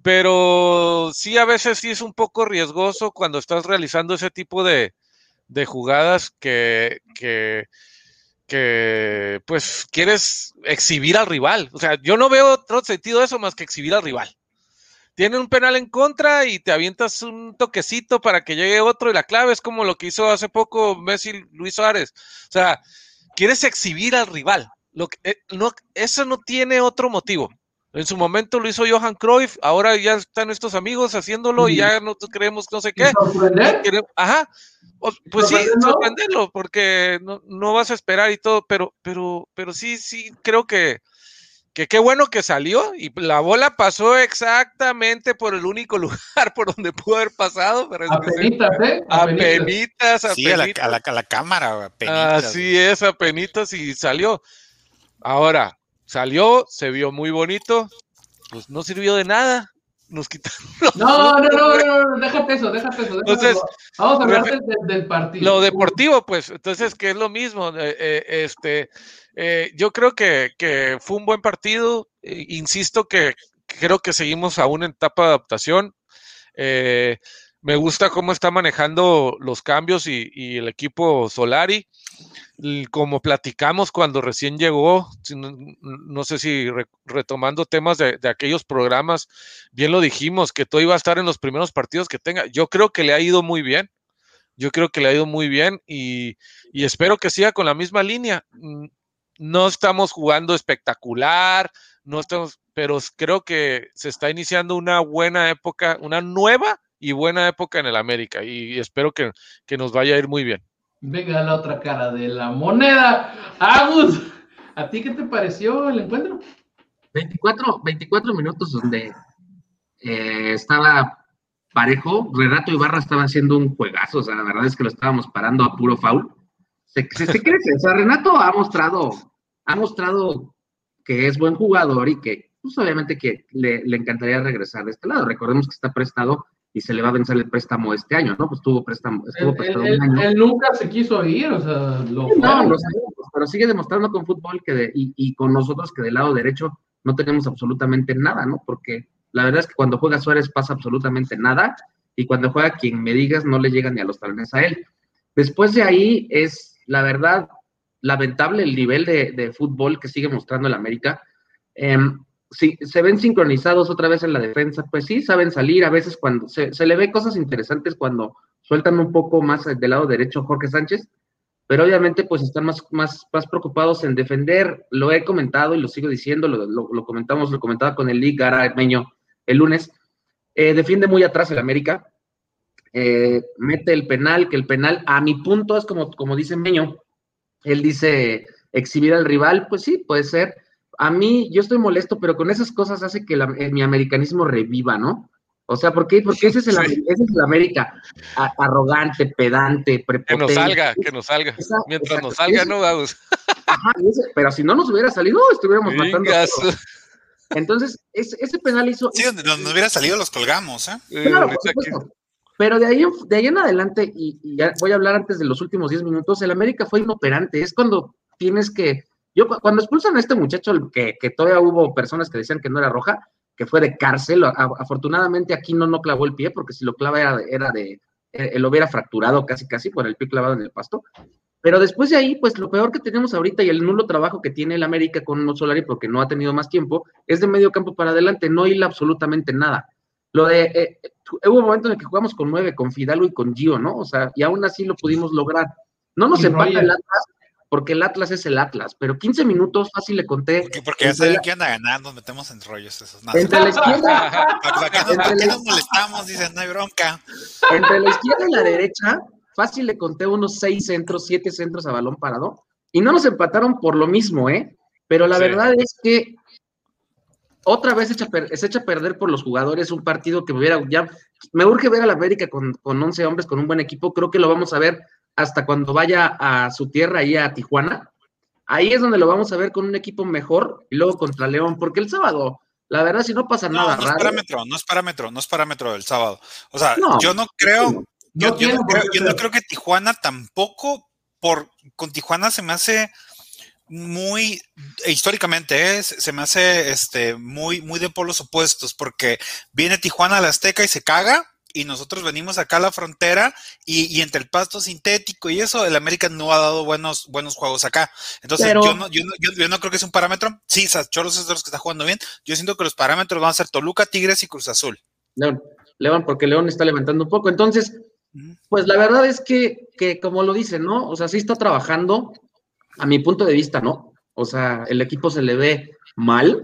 Pero sí, a veces sí es un poco riesgoso cuando estás realizando ese tipo de, jugadas que, que, pues quieres exhibir al rival. O sea, yo no veo otro sentido de eso más que exhibir al rival. Tiene un penal en contra y te avientas un toquecito para que llegue otro y la clave es como lo que hizo hace poco Messi Luis Suárez. O sea, quieres exhibir al rival. Lo que, eh, no, eso no tiene otro motivo. En su momento lo hizo Johan Cruyff, ahora ya están estos amigos haciéndolo y ya no creemos no sé ¿Y qué. Ajá. O- pues sí, ¿Sorprenderlo? porque no, no vas a esperar y todo, pero, pero, pero sí, sí, creo que, que qué bueno que salió y la bola pasó exactamente por el único lugar por donde pudo haber pasado. Pero es que sí, Apenitas, ¿eh? Apenitas. apenitas, Sí, a la, apenitas. a la- a la cámara, güey, penitas, Así es, apenitas y salió. Ahora, salió, se vio muy bonito, pues no sirvió de nada. Nos quitaron No, no, no, no, no, déjate eso, déjate eso. déjate Entonces, eso. vamos a hablar del, del partido. Lo deportivo, pues, entonces, que es lo mismo. eh, eh, este, eh, yo creo que, que fue un buen partido. eh, insisto que creo que seguimos aún en etapa de adaptación. Me gusta cómo está manejando los cambios y, el equipo Solari. Como platicamos cuando recién llegó, no, sé si re- retomando temas de, aquellos programas, bien lo dijimos, que todo iba a estar en los primeros partidos que tenga. Yo creo que le ha ido muy bien. Yo creo que le ha ido muy bien y, y espero que siga con la misma línea. No estamos jugando espectacular, no estamos, pero creo que se está iniciando una buena época, una nueva y buena época en el América y espero que, que nos vaya a ir muy bien. Venga la otra cara de la moneda. Agus, ¿a ti qué te pareció el encuentro? 24, 24 minutos donde eh, estaba parejo. Renato Ibarra estaba haciendo un juegazo. O sea, la verdad es que lo estábamos parando a puro foul. Se, se, se crece. O sea, Renato ha mostrado, ha mostrado que es buen jugador y que pues obviamente que le, le encantaría regresar de este lado. Recordemos que está prestado y se le va a vencer el préstamo este año, ¿no? Pues tuvo préstamo, estuvo Él, él- un año. él nunca se quiso ir, o sea, lo No, fueron. lo sabemos, pero sigue demostrando con fútbol que de- y, y con nosotros que del lado derecho no tenemos absolutamente nada, ¿no? Porque la verdad es que cuando juega Suárez pasa absolutamente nada y cuando juega quien me digas no le llega ni a los talones a él. Después de ahí es, la verdad, lamentable el nivel de, de fútbol que sigue mostrando el América. Em, si se ven sincronizados otra vez en la defensa, pues sí, saben salir a veces cuando se, le ve cosas interesantes cuando sueltan un poco más del lado derecho Jorge Sánchez, pero obviamente pues están más, más, más preocupados en defender. Lo he comentado y lo sigo diciendo, lo, lo- lo comentamos, lo comentaba con el Lee Gara Meño el lunes. Eh, defiende muy atrás el América, eh, mete el penal, que el penal, a mi punto, es como, como dice Meño, él dice exhibir al rival, pues sí, puede ser. A mí, yo estoy molesto, pero con esas cosas hace que la- eh, mi americanismo reviva, ¿no? O sea, ¿por qué? Porque ese es el, Sí. ese es el América, a- arrogante, pedante, Que prepotente. nos salga, que nos salga. Esa- Mientras exacto. nos salga, Ese- ¿no, Agus? Ajá, ese- pero si no nos hubiera salido, estuviéramos matando. a. Entonces, ese, ese penal hizo. Sí, donde nos hubiera salido los colgamos, ¿eh? Eh, Claro, por. Pero de ahí, en- de ahí en adelante, y, y ya voy a hablar antes de los últimos 10 minutos, el América fue inoperante. Es cuando tienes que. Yo, cu- cuando expulsan a este muchacho, que, que todavía hubo personas que decían que no era roja, que fue de cárcel, afortunadamente aquí no, no clavó el pie, porque si lo clava era, de- era de. eh, lo hubiera fracturado casi, casi por el pie clavado en el pasto. Pero después de ahí, pues lo peor que tenemos ahorita y el nulo trabajo que tiene el América con Solari, porque no ha tenido más tiempo, es de medio campo para adelante, no hila absolutamente nada. Lo de, eh, hubo un momento en el que jugamos con nueve, con Fidalgo y con Gio, ¿no? O sea, y aún así lo pudimos lograr. No nos empata el Atlas, porque el Atlas es el Atlas, pero 15 minutos fácil le conté. Porque, porque ya saben la- que anda a ganar, nos metemos en rollos esos. No, Entre la izquierda, ¿Para, qué nos, para qué nos molestamos? Dicen, no hay bronca. entre la izquierda y la derecha, fácil le conté unos seis centros, siete centros a balón parado, y no nos empataron por lo mismo, ¿eh? Pero la Sí. verdad es que otra vez echa se echa a perder por los jugadores un partido que me hubiera, ya, me urge ver a la América con, con 11 hombres, con un buen equipo, creo que lo vamos a ver hasta cuando vaya a su tierra, ahí a Tijuana, ahí es donde lo vamos a ver con un equipo mejor, y luego contra León, porque el sábado, la verdad, si no pasa No, nada no es raro, parámetro, no es parámetro, no es parámetro del sábado. O sea, No. yo no creo, yo, no creo, yo no creo que Tijuana tampoco, por con Tijuana se me hace muy e históricamente es, se me hace este muy muy de polos opuestos porque viene Tijuana a la Azteca y se caga y nosotros venimos acá a la frontera y, y entre el pasto sintético y eso el América no ha dado buenos buenos juegos acá entonces Pero- yo, no, yo, no, yo, yo no creo que sea un parámetro sí Choros es de los que está jugando bien yo siento que los parámetros van a ser Toluca Tigres y Cruz Azul León, León, porque León está levantando un poco. Entonces, pues la verdad es que, que, como lo dicen, ¿no? O sea, sí está trabajando, a mi punto de vista, ¿no? O sea, el equipo se le ve mal.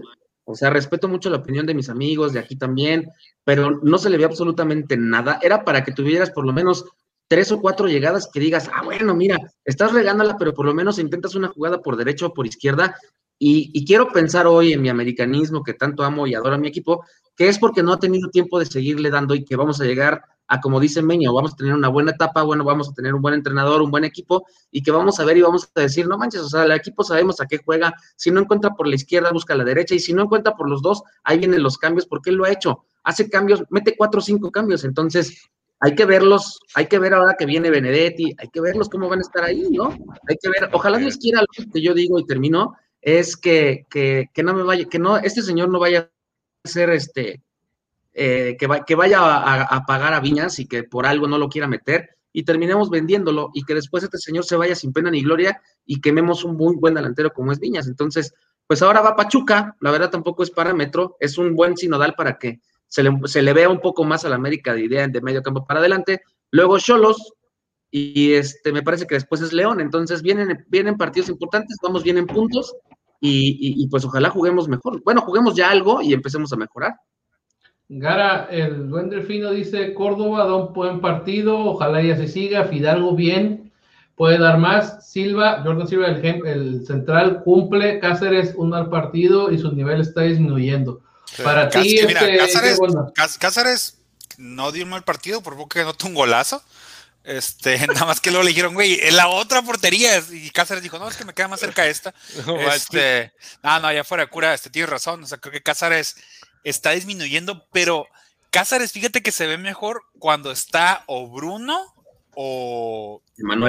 O sea, respeto mucho la opinión de mis amigos, de aquí también, pero no se le ve absolutamente nada. Era para que tuvieras por lo menos tres o cuatro llegadas que digas, ah, bueno, mira, estás regándola, pero por lo menos intentas una jugada por derecha o por izquierda. Y, y quiero pensar hoy en mi americanismo que tanto amo y adoro a mi equipo, que es porque no ha tenido tiempo de seguirle dando y que vamos a llegar a, como dice Meño, vamos a tener una buena etapa, bueno, vamos a tener un buen entrenador, un buen equipo, y que vamos a ver y vamos a decir, no manches, o sea, el equipo sabemos a qué juega, si no encuentra por la izquierda, busca la derecha, y si no encuentra por los dos, ahí vienen los cambios, porque él lo ha hecho, hace cambios, mete cuatro o cinco cambios, entonces hay que verlos, hay que ver ahora que viene Benedetti, hay que verlos cómo van a estar ahí, ¿no? Hay que ver, ojalá Dios quiera, lo que yo digo y termino, es que, que, que no me vaya, que no, este señor no vaya ser este, eh, que, va- que vaya a, a pagar a Viñas y que por algo no lo quiera meter y terminemos vendiéndolo y que después este señor se vaya sin pena ni gloria y quememos un muy buen delantero como es Viñas. Entonces, pues ahora va Pachuca, la verdad tampoco es parámetro, es un buen sinodal para que se le, se le vea un poco más a la América de idea de medio campo para adelante. Luego Cholos y este me parece que después es León. Entonces vienen, vienen partidos importantes, vamos bien en puntos y, y- y pues ojalá juguemos mejor. Bueno, juguemos ya algo y empecemos a mejorar. Gara, el Duende Fino dice, Córdoba da un buen partido, ojalá ya se siga, Fidalgo bien, puede dar más, Silva, Jordan Silva, el, el central, cumple, Cáceres un mal partido y su nivel está disminuyendo. Para ti, este, Cáceres, ¿qué onda? Cá- Cáceres no dio un mal partido por poco que notó un golazo, Este, nada más que luego le dijeron, güey, en la otra portería. Y Cáceres dijo, no, es que me queda más cerca esta. Este, no, no, ya fuera de cura, este, tienes razón. O sea, creo que Cáceres está disminuyendo, pero Cáceres, fíjate que se ve mejor cuando está o Bruno o,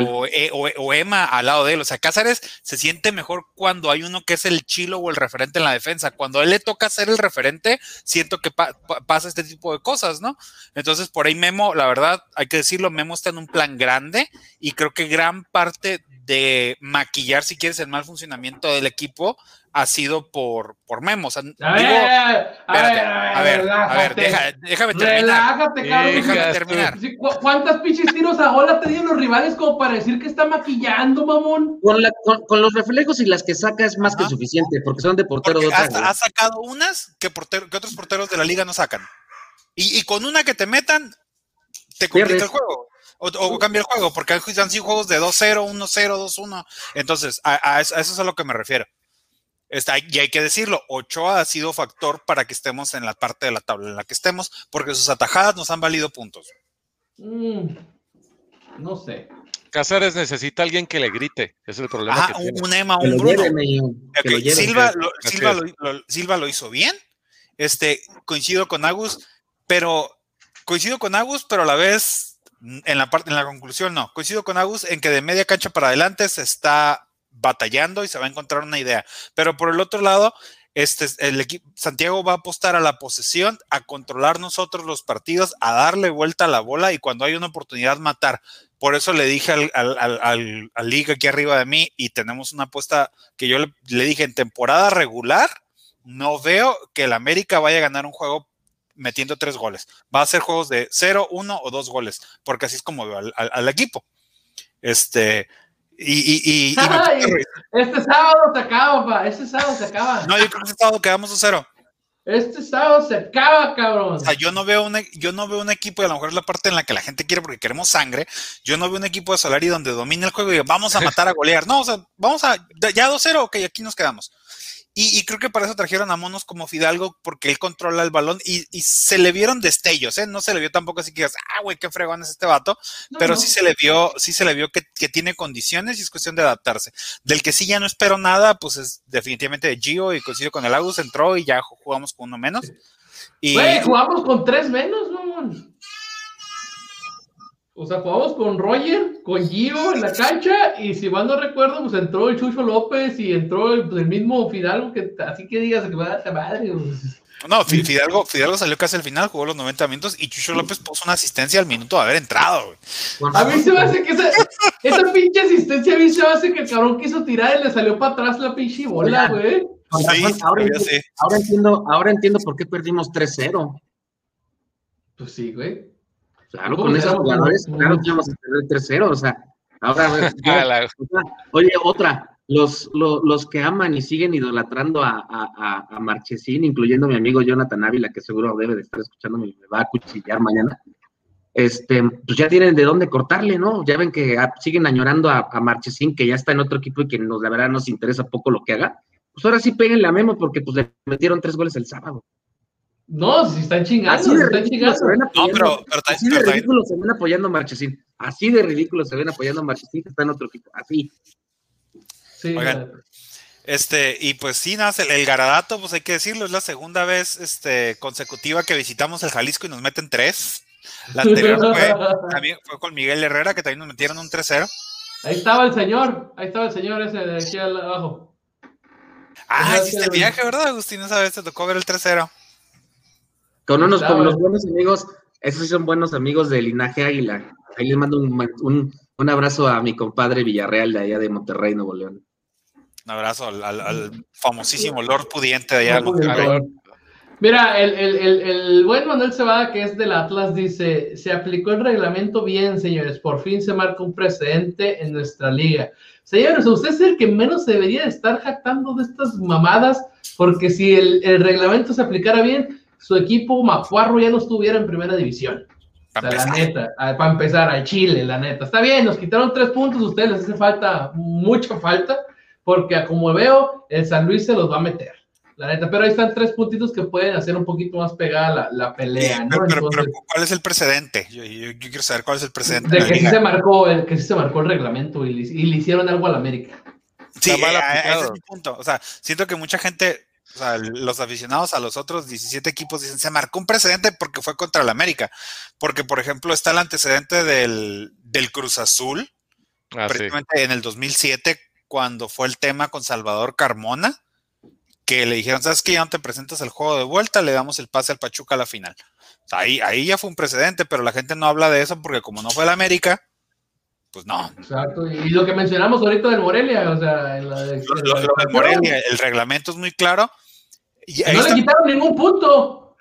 o, E- o- o Emma al lado de él. O sea, Cáceres se siente mejor cuando hay uno que es el chilo o el referente en la defensa. Cuando a él le toca ser el referente, siento que pa- pa- pasa este tipo de cosas, ¿no? Entonces, por ahí Memo, la verdad, hay que decirlo, Memo está en un plan grande y creo que gran parte de maquillar, si quieres, el mal funcionamiento del equipo ha sido por, por Memo. O sea, A digo, ver, a espérate, ver, a ver, a ver, deja- déjame terminar. Relájate, cabrón. Déjame terminar. Sí, ¿cu- ¿Cuántas pinches tiros a gol ha tenido los rivales como para decir que está maquillando, mamón? Con, la- con- con los reflejos y las que saca es más que suficiente, porque son de portero de otra. hasta ha sacado unas que, portero- que otros porteros de la liga no sacan. Y, y con una que te metan, te complica Pierdes. el juego. O, o cambia el juego, porque han han sido juegos de 2-0, 1-0, 2-1. Entonces, a, a eso, a eso es a lo que me refiero. Está, y hay que decirlo, Ochoa ha sido factor para que estemos en la parte de la tabla en la que estemos, porque sus atajadas nos han valido puntos. Mm, no sé. Cáceres necesita alguien que le grite. Es el problema que un, tiene. un Bruno. Silva, lo, Silva, lo, lo- Silva lo hizo bien. Este, coincido con Agus, pero coincido con Agus, pero a la vez en la parte, en la conclusión no. Coincido con Agus en que de media cancha para adelante se está batallando y se va a encontrar una idea. Pero por el otro lado, este, el equipo, Santiago va a apostar a la posesión, a controlar nosotros los partidos, a darle vuelta a la bola y cuando hay una oportunidad matar. Por eso le dije al, al, al, liga aquí arriba de mí y tenemos una apuesta que yo le, le dije en temporada regular, no veo que el América vaya a ganar un juego metiendo tres goles. Va a ser juegos de 0, 1 o 2 goles, porque así es como veo al equipo. Este, y, me este sábado se acaba, pa. Este sábado se acaba. no, yo creo que este sábado quedamos 2-0. Este sábado se acaba, cabrón. O sea, yo no veo un, e- yo no veo un equipo, y a lo mejor es la parte en la que la gente quiere porque queremos sangre. Yo no veo un equipo de Solari donde domine el juego y diga, vamos a matar a golear. No, o sea, vamos a, ya 2-0, ok, aquí nos quedamos. Y, y creo que para eso trajeron a monos como Fidalgo, porque él controla el balón y, y se le vieron destellos, ¿eh? No se le vio tampoco así que digas, ah, güey, qué fregón es este vato, No, pero no. sí se le vio, sí se le vio que, que tiene condiciones y es cuestión de adaptarse. Del que sí ya no espero nada, pues es definitivamente de Gio y coincido con el Agus, entró y ya jugamos con uno menos. Y, Güey, jugamos con tres menos, mamón. O sea, jugamos con Roger, con Gio en la cancha, y si mal no recuerdo, pues entró el Chucho López y entró el, pues, el mismo Fidalgo, que así que digas que va a dar la madre. No, Fi- Fidalgo, Fidalgo salió casi al final, jugó los 90 minutos y Chucho López puso una asistencia al minuto de haber entrado, güey. A mí se me hace que esa, esa pinche asistencia, a mí se me hace que el cabrón quiso tirar y le salió para atrás la pinche bola, güey. Sí, ahora, entiendo, ahora entiendo, ahora entiendo por qué perdimos 3-0. Pues sí, güey. Claro, ¿Cómo con esos jugadores, claro que íbamos a perder 3-0. O sea, ahora. a ver, Ah, la- o sea, oye, otra. Los, lo- los que aman y siguen idolatrando a, a, a, a Marchesín, incluyendo mi amigo Jonathan Ávila, que seguro debe de estar escuchándome y me va a cuchillar mañana. Este, pues ya tienen de dónde cortarle, ¿no? Ya ven que ah, siguen añorando a, a Marchesín, que ya está en otro equipo y que nos, la verdad nos interesa poco lo que haga. Pues ahora sí péguenle a Memo porque pues le metieron tres goles el sábado. No, si están chingando, Así si de están chingando. se ven No, apoyando. pero, pero, Así de pero ridículo se ven apoyando a Marchesín. Así de ridículo se ven apoyando a Marchesín, que está en otro equipo. Así. Sí, Oigan. Este, y pues sí, nada, el, el Garadato, pues hay que decirlo, es la segunda vez este, consecutiva que visitamos el Jalisco y nos meten tres. La anterior fue, también fue con Miguel Herrera, que también nos metieron un 3-0. Ahí estaba el señor, ahí estaba el señor ese de aquí al- abajo. Ah, hiciste el viaje, ¿verdad, Agustín? Esa vez te tocó ver el 3-0. Con unos con los buenos amigos, esos sí son buenos amigos de Linaje Águila. Ahí les mando un, un, un abrazo a mi compadre Villarreal de allá de Monterrey, Nuevo León. Un abrazo al, al- al famosísimo Lord Pudiente de allá de Monterrey. Mira, el, el, el, el buen Manuel Cebada, que es del Atlas, dice, se aplicó el reglamento bien, señores, por fin se marca un precedente en nuestra liga. Señores, usted es el que menos debería de estar jactando de estas mamadas, porque si el, el reglamento se aplicara bien, su equipo Macuarro ya no estuviera en primera división. O sea, la neta, a- para empezar, al Chile, la neta. Está bien, nos quitaron tres puntos, a ustedes les hace falta, mucha falta, porque como veo, el San Luis se los va a meter. la neta. Pero ahí están tres puntitos que pueden hacer un poquito más pegada la, la pelea, Sí, ¿no? pero, pero- Entonces, pero, ¿cuál es el precedente? Yo, yo- yo quiero saber cuál es el precedente. de que sí se marcó, el, que sí se marcó el reglamento y le, y le hicieron algo a la América. Sí, eh, ese es mi punto. O sea, siento que mucha gente, o sea, los aficionados a los otros 17 equipos dicen, se marcó un precedente porque fue contra el América. Porque, por ejemplo, está el antecedente del, del Cruz Azul, Ah, sí. precisamente en el 2007, cuando fue el tema con Salvador Carmona, que le dijeron, ¿sabes qué? Ya no te presentas al juego de vuelta, le damos el pase al Pachuca a la final. O sea, ahí, ahí ya fue un precedente, pero la gente no habla de eso porque como no fue el América, pues no. Exacto. Y, y lo que mencionamos ahorita del Morelia, o sea, en la de- Lo, lo- lo de Morelia, el reglamento es muy claro. Y no le quitaron ningún punto.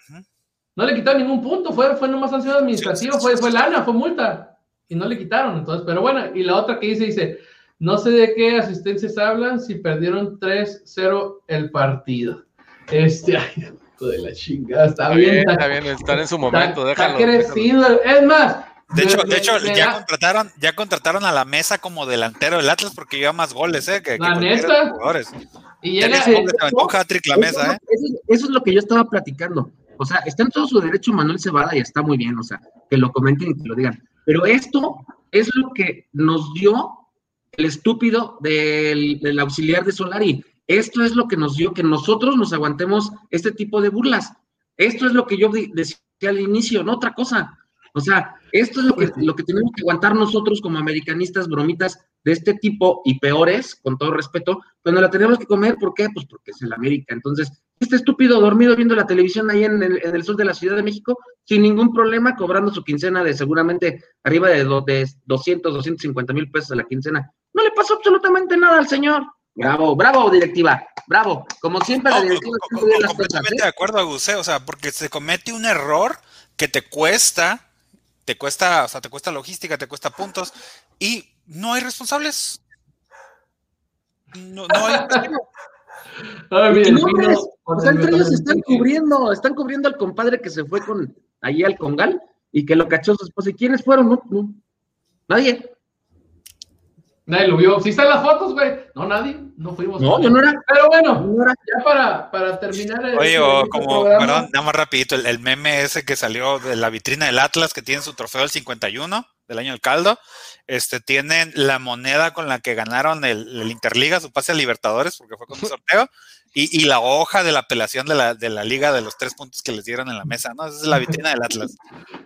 No le quitaron ningún punto, fue, fue nomás sanción administrativa, Sí, sí, fue, fue lana, fue multa. Y no le quitaron, entonces, pero bueno, y la otra que dice, dice, no sé de qué asistencias hablan si perdieron 3-0 el partido. Este, ay, de la chingada, está, Está bien, bien, está bien, están en su momento, está, déjalo. crecido. Es más, De hecho, de hecho ya contrataron, ya contrataron a la mesa como delantero del Atlas porque lleva más goles, ¿eh? Que, La neta. jugadores. Y Ya llega, mismo eh, se aventó un hat-trick la mesa, ¿eh? Eso, eso es lo que yo estaba platicando. O sea, está en todo su derecho Manuel Cebada y está muy bien, o sea, que lo comenten y que lo digan. Pero esto es lo que nos dio el estúpido del, del auxiliar de Solari. Esto es lo que nos dio que nosotros nos aguantemos este tipo de burlas. Esto es lo que yo decía al inicio, no otra cosa. O sea, esto es lo que, lo que tenemos que aguantar nosotros como americanistas, bromitas de este tipo y peores, con todo respeto, cuando la tenemos que comer, ¿por qué? Pues porque es el América. Entonces, este estúpido dormido viendo la televisión ahí en el, en el sur de la Ciudad de México, sin ningún problema, cobrando su quincena de seguramente arriba de, do- de 200, 250 mil pesos a la quincena. No le pasó absolutamente nada al señor. Bravo, bravo, directiva, bravo. Como siempre, la directiva co- co- las cosas, completamente ¿eh? de acuerdo, Agusé, o sea, porque se comete un error que te cuesta, te cuesta, o sea, te cuesta logística, te cuesta puntos, y no hay responsables. No, no hay. Ay, no, pues, o sea, entre ellos están cubriendo, están cubriendo al compadre que se fue con ahí al Congal y que lo cachó su esposa. ¿Y quiénes fueron? No, no. Nadie. Nadie lo vio. Si están las fotos, güey. No, nadie. No fuimos. No, yo no era. Pero bueno, No era. ya para, para terminar. el- Oye, o como, programa, perdón, nada más rapidito, el, el meme ese que salió de la vitrina del Atlas, que tiene su trofeo del 51, del año del caldo, este, tienen la moneda con la que ganaron el, el Interliga, su pase a Libertadores, porque fue con un sorteo, y, y la hoja de la apelación de la, de la liga de los tres puntos que les dieron en la mesa, ¿no? Esa es la vitrina del Atlas.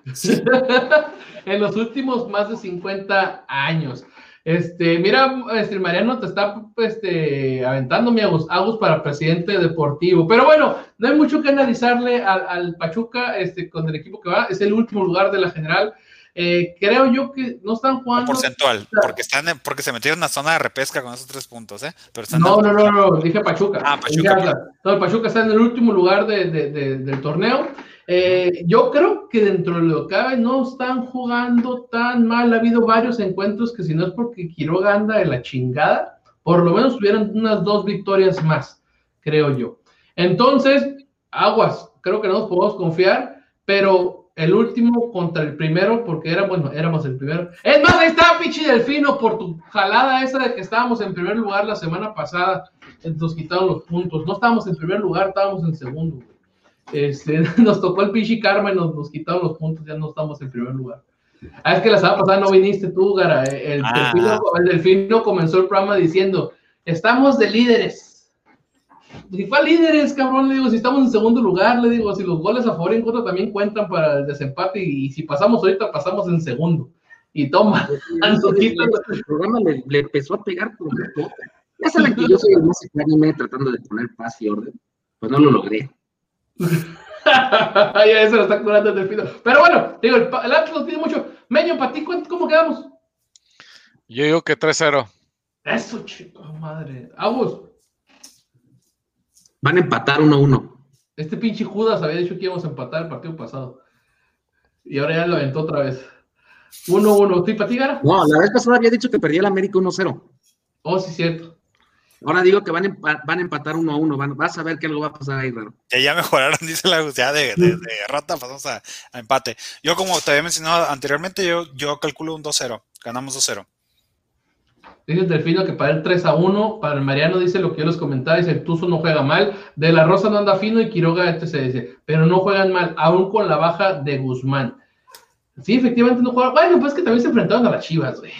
en los últimos más de 50 años. Este, mira, este, Mariano te está este, aventando mi Agus, Agus para presidente deportivo. Pero bueno, no hay mucho que analizarle al, al Pachuca este, con el equipo que va. Es el último lugar de la general. Eh, creo yo que no están jugando. Porcentual, porque están en- porque se metieron en una zona de repesca con esos tres puntos, ¿eh? Pero están No, en- no, no, no, dije Pachuca. Ah, Pachuca. No, Pachuca está en el último lugar de- de- de- del torneo. Eh, yo creo que dentro de lo que cabe no están jugando tan mal. Ha habido varios encuentros que si no es porque Quiroga anda de la chingada, por lo menos tuvieran unas dos victorias más, creo yo. Entonces, aguas, creo que no nos podemos confiar, pero el último contra el primero, porque era, bueno, éramos el primero. Es más, ahí está Pichi Delfino por tu jalada esa de que estábamos en primer lugar la semana pasada. Nos quitaron los puntos. No estábamos en primer lugar, estábamos en segundo. Este, nos tocó el Pichi Karma y nos, nos quitaron los puntos, ya no estamos en primer lugar. Ah, es que la semana pasada no viniste tú, Gara. El, Ah. delfino, el delfino comenzó el programa diciendo: Estamos de líderes. ¿Y cuál líderes, cabrón? Le digo, si estamos en segundo lugar, le digo, si los goles a favor y en contra también cuentan para el desempate y, si pasamos ahorita, pasamos en segundo. Y toma, El programa le, le empezó a pegar por. Ya saben que yo soy el más ecuánime tratando de poner paz y orden. Pues no lo logré. ya se lo está curando el delfino. Pero bueno, digo, el, el Atlas lo tiene mucho. Meño, para ti, ¿cuánto- ¿cómo quedamos? Yo digo que 3-0. Eso, chico, madre. Agus, Van a empatar 1-1. este pinche Judas había dicho que íbamos a empatar el partido pasado. Y ahora ya lo aventó otra vez. 1-1. ¿Tú para ti, Gara? No, la vez pasada había dicho que perdía el América 1-0. Oh, sí, cierto. Ahora digo que van a, empa- van a empatar 1-1. Van, vas a ver que algo va a pasar ahí raro. Ya, ya mejoraron, dice la ya de, de, de derrota pasamos a, a empate. Yo, como te había mencionado anteriormente, yo, yo calculo un 2-0. Ganamos 2-0. Dice el Delfino que para el 3 a 1, para el Mariano dice lo que yo les comentaba, dice el Tuzo no juega mal, De la Rosa no anda fino y Quiroga este se dice, pero no juegan mal, aún con la baja de Guzmán. Sí, efectivamente no juegan, bueno, pues que también se enfrentaron a las Chivas, güey.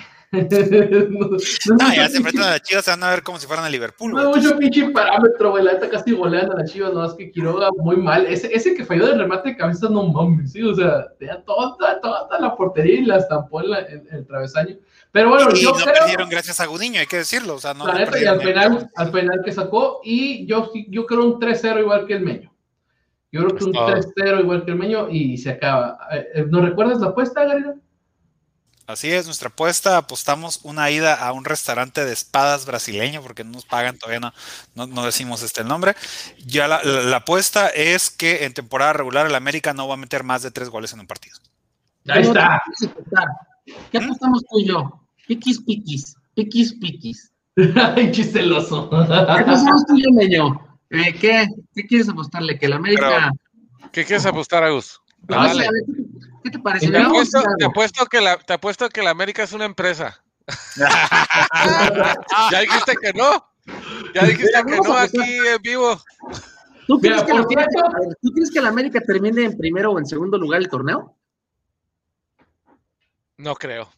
No, no, ya se enfrentan a las Chivas, se van a ver como si fueran a Liverpool. No, mucho pinche parámetro, güey, la neta casi golean a las Chivas, no, es que Quiroga muy mal, ese, ese que falló de remate de cabeza, no mames, sí, o sea, tenía toda, toda la portería y la estampó en, la, en el travesaño. Pero bueno, y yo no creo, perdieron gracias a Gudiño, hay que decirlo. O sea, no la neta, y al penal, al penal que sacó, y yo, yo creo un 3-0 igual que el Meño. Yo creo que un Todo. 3-0 igual que el Meño y se acaba. Eh, eh, ¿Nos recuerdas la apuesta, Garida? Así es, nuestra apuesta, apostamos una ida a un restaurante de espadas brasileño, porque no nos pagan, todavía no, no, no decimos este el nombre. Ya la, la- la apuesta es que en temporada regular el América no va a meter más de tres goles en un partido. Ahí está. ¿Qué apostamos tú y yo? Piquis, piquis, piquis, piquis. Ay, chisteloso. ¿Qué apostamos tú y yo, Meño? Eh, ¿qué? ¿Qué quieres apostarle? Que el América... ¿Qué quieres apostar, Agus? No, Dale. sí, a ver, ¿Qué te parece? Te apuesto, te que la, te apuesto que la América es una empresa. ya dijiste que no. Ya dijiste Mira, que no aquí en vivo. ¿Tú crees, Mira, que la América, cierto- a ver, ¿Tú crees que la América termine en primero o en segundo lugar el torneo? No creo.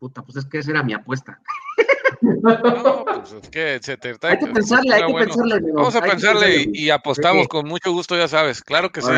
Puta, pues es que esa era mi apuesta. No, pues es que se te Hay que pensarle, hay está que bueno. pensarle. amigo. Vamos a pensarle y, y apostamos Sí. con mucho gusto, ya sabes. Claro que sí.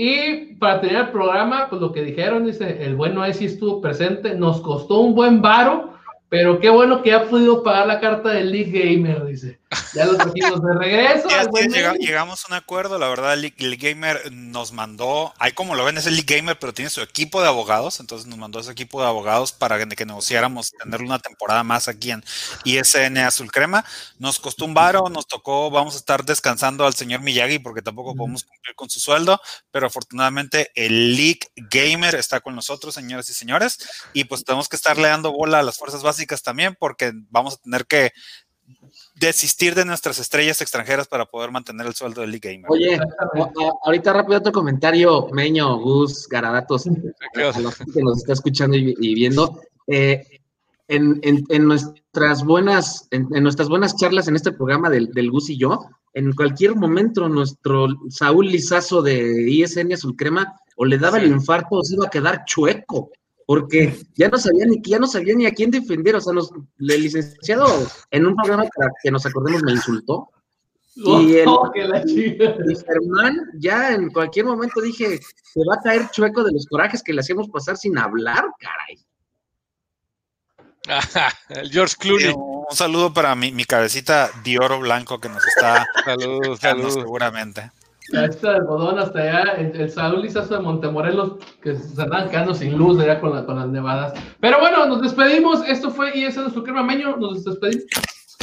Y para tener el programa, pues lo que dijeron, dice, el bueno ahí sí estuvo presente, nos costó un buen varo, pero qué bueno que ha podido pagar la carta del League Gamer, dice. Ya lo trajimos de regreso. Ya, ya llega- llegamos a un acuerdo, la verdad, el, League- el Gamer nos mandó, ahí como lo ven, es el League Gamer, pero tiene su equipo de abogados, entonces nos mandó su equipo de abogados para que, que negociáramos tener una temporada más aquí en ISN Azul Crema. Nos costó un varo, nos tocó, vamos a estar descansando al señor Miyagi porque tampoco podemos cumplir con su sueldo, pero afortunadamente el League Gamer está con nosotros, señoras y señores, y pues tenemos que estarle dando bola a las fuerzas básicas también porque vamos a tener que desistir de nuestras estrellas extranjeras para poder mantener el sueldo del League Gamer. Oye, ahorita rápido otro comentario, Meño, Gus, Garadatos, ¿Qué a que nos está escuchando y, y viendo. eh, en, en- en nuestras buenas, en, en nuestras buenas charlas en este programa del, del Gus y yo, en cualquier momento nuestro Saúl Lizazo de ISN Azul Crema o le daba el infarto o se iba a quedar chueco, porque ya no sabía ni ya no sabía ni a quién defender, o sea, nos, el licenciado en un programa para que nos acordemos me insultó. Y el- Oh. Y Germán, ya en cualquier momento dije, se va a caer chueco de los corajes que le hacíamos pasar sin hablar, caray. el George Clooney. Un saludo para mi, mi cabecita de oro blanco que nos está escuchando saludos. seguramente. Está el algodón hasta allá, el, el Saúl Lizazo de Montemorelos, que se andan quedando sin luz allá con, la- con las nevadas. Pero bueno, nos despedimos. Esto fue ISN Azul Crema Meño. Nos despedimos.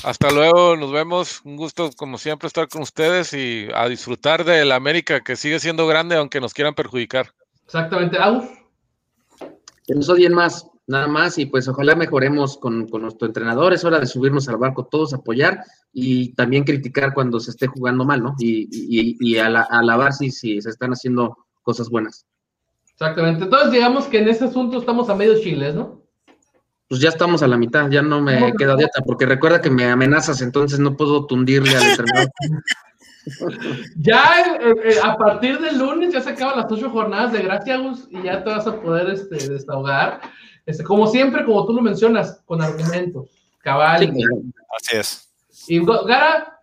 Hasta luego, nos vemos. Un gusto, como siempre, estar con ustedes y a disfrutar de la América, que sigue siendo grande, aunque nos quieran perjudicar. Exactamente. Agus. Que nos odien más, nada más, y pues ojalá mejoremos con, con nuestro entrenador. Es hora de subirnos al barco todos, apoyar y también criticar cuando se esté jugando mal, ¿no? Y, y, y ala- alabar si, si se están haciendo cosas buenas. Exactamente. Entonces, digamos que en este asunto estamos a medio chiles, ¿no? Pues ya estamos a la mitad, ya no me queda dieta, porque recuerda que me amenazas, entonces no puedo tundirle al entrenador. Ya eh, eh, a partir del lunes ya se acaban las ocho jornadas de gracia, Agus, y ya te vas a poder este, desahogar. Este, como siempre, como tú lo mencionas, con argumentos. Cabal. Sí. Así es. Y Gara,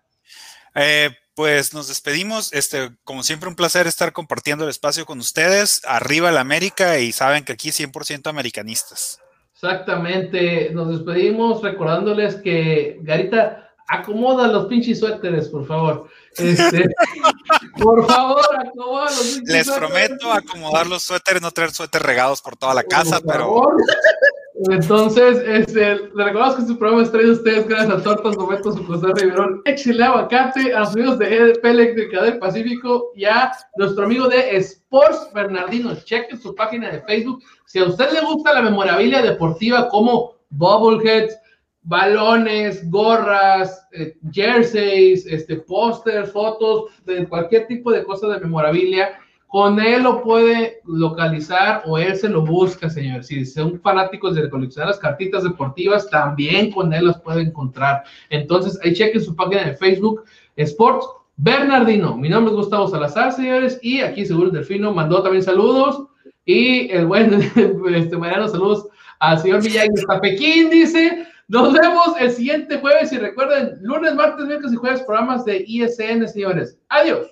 Eh, pues nos despedimos. Este, como siempre, un placer estar compartiendo el espacio con ustedes. Arriba la América y saben que aquí 100% americanistas. exactamente. Nos despedimos recordándoles que Garita, acomoda los pinches suéteres, por favor. Este, por favor, acomoda los pinches Les prometo acomodar los suéteres, no traer suéteres regados por toda la casa, Por pero favor. Entonces, este, le recordamos que este programa es traído a ustedes gracias a Tortas Momentos su José Riverón, Échile Aguacate, a los amigos de EDP Eléctrica del Pacífico y a nuestro amigo de Sports Bernardino. Chequen su página de Facebook. Si a usted le gusta la memorabilia deportiva como bobbleheads, balones, gorras, eh, jerseys, este, pósters, fotos, de cualquier tipo de cosa de memorabilia, con él lo puede localizar o él se lo busca, señor. Si son fanáticos de coleccionar las cartitas deportivas, también con él las puede encontrar. Entonces, ahí chequen su página de Facebook, Sports Bernardino. Mi nombre es Gustavo Salazar, señores, y aquí seguro el Delfino mandó también saludos. Y el buen este, Mariano, saludos al señor Villagui hasta Pekín, dice. Nos vemos el siguiente jueves y recuerden, lunes, martes, miércoles y jueves, programas de ISN, señores. Adiós.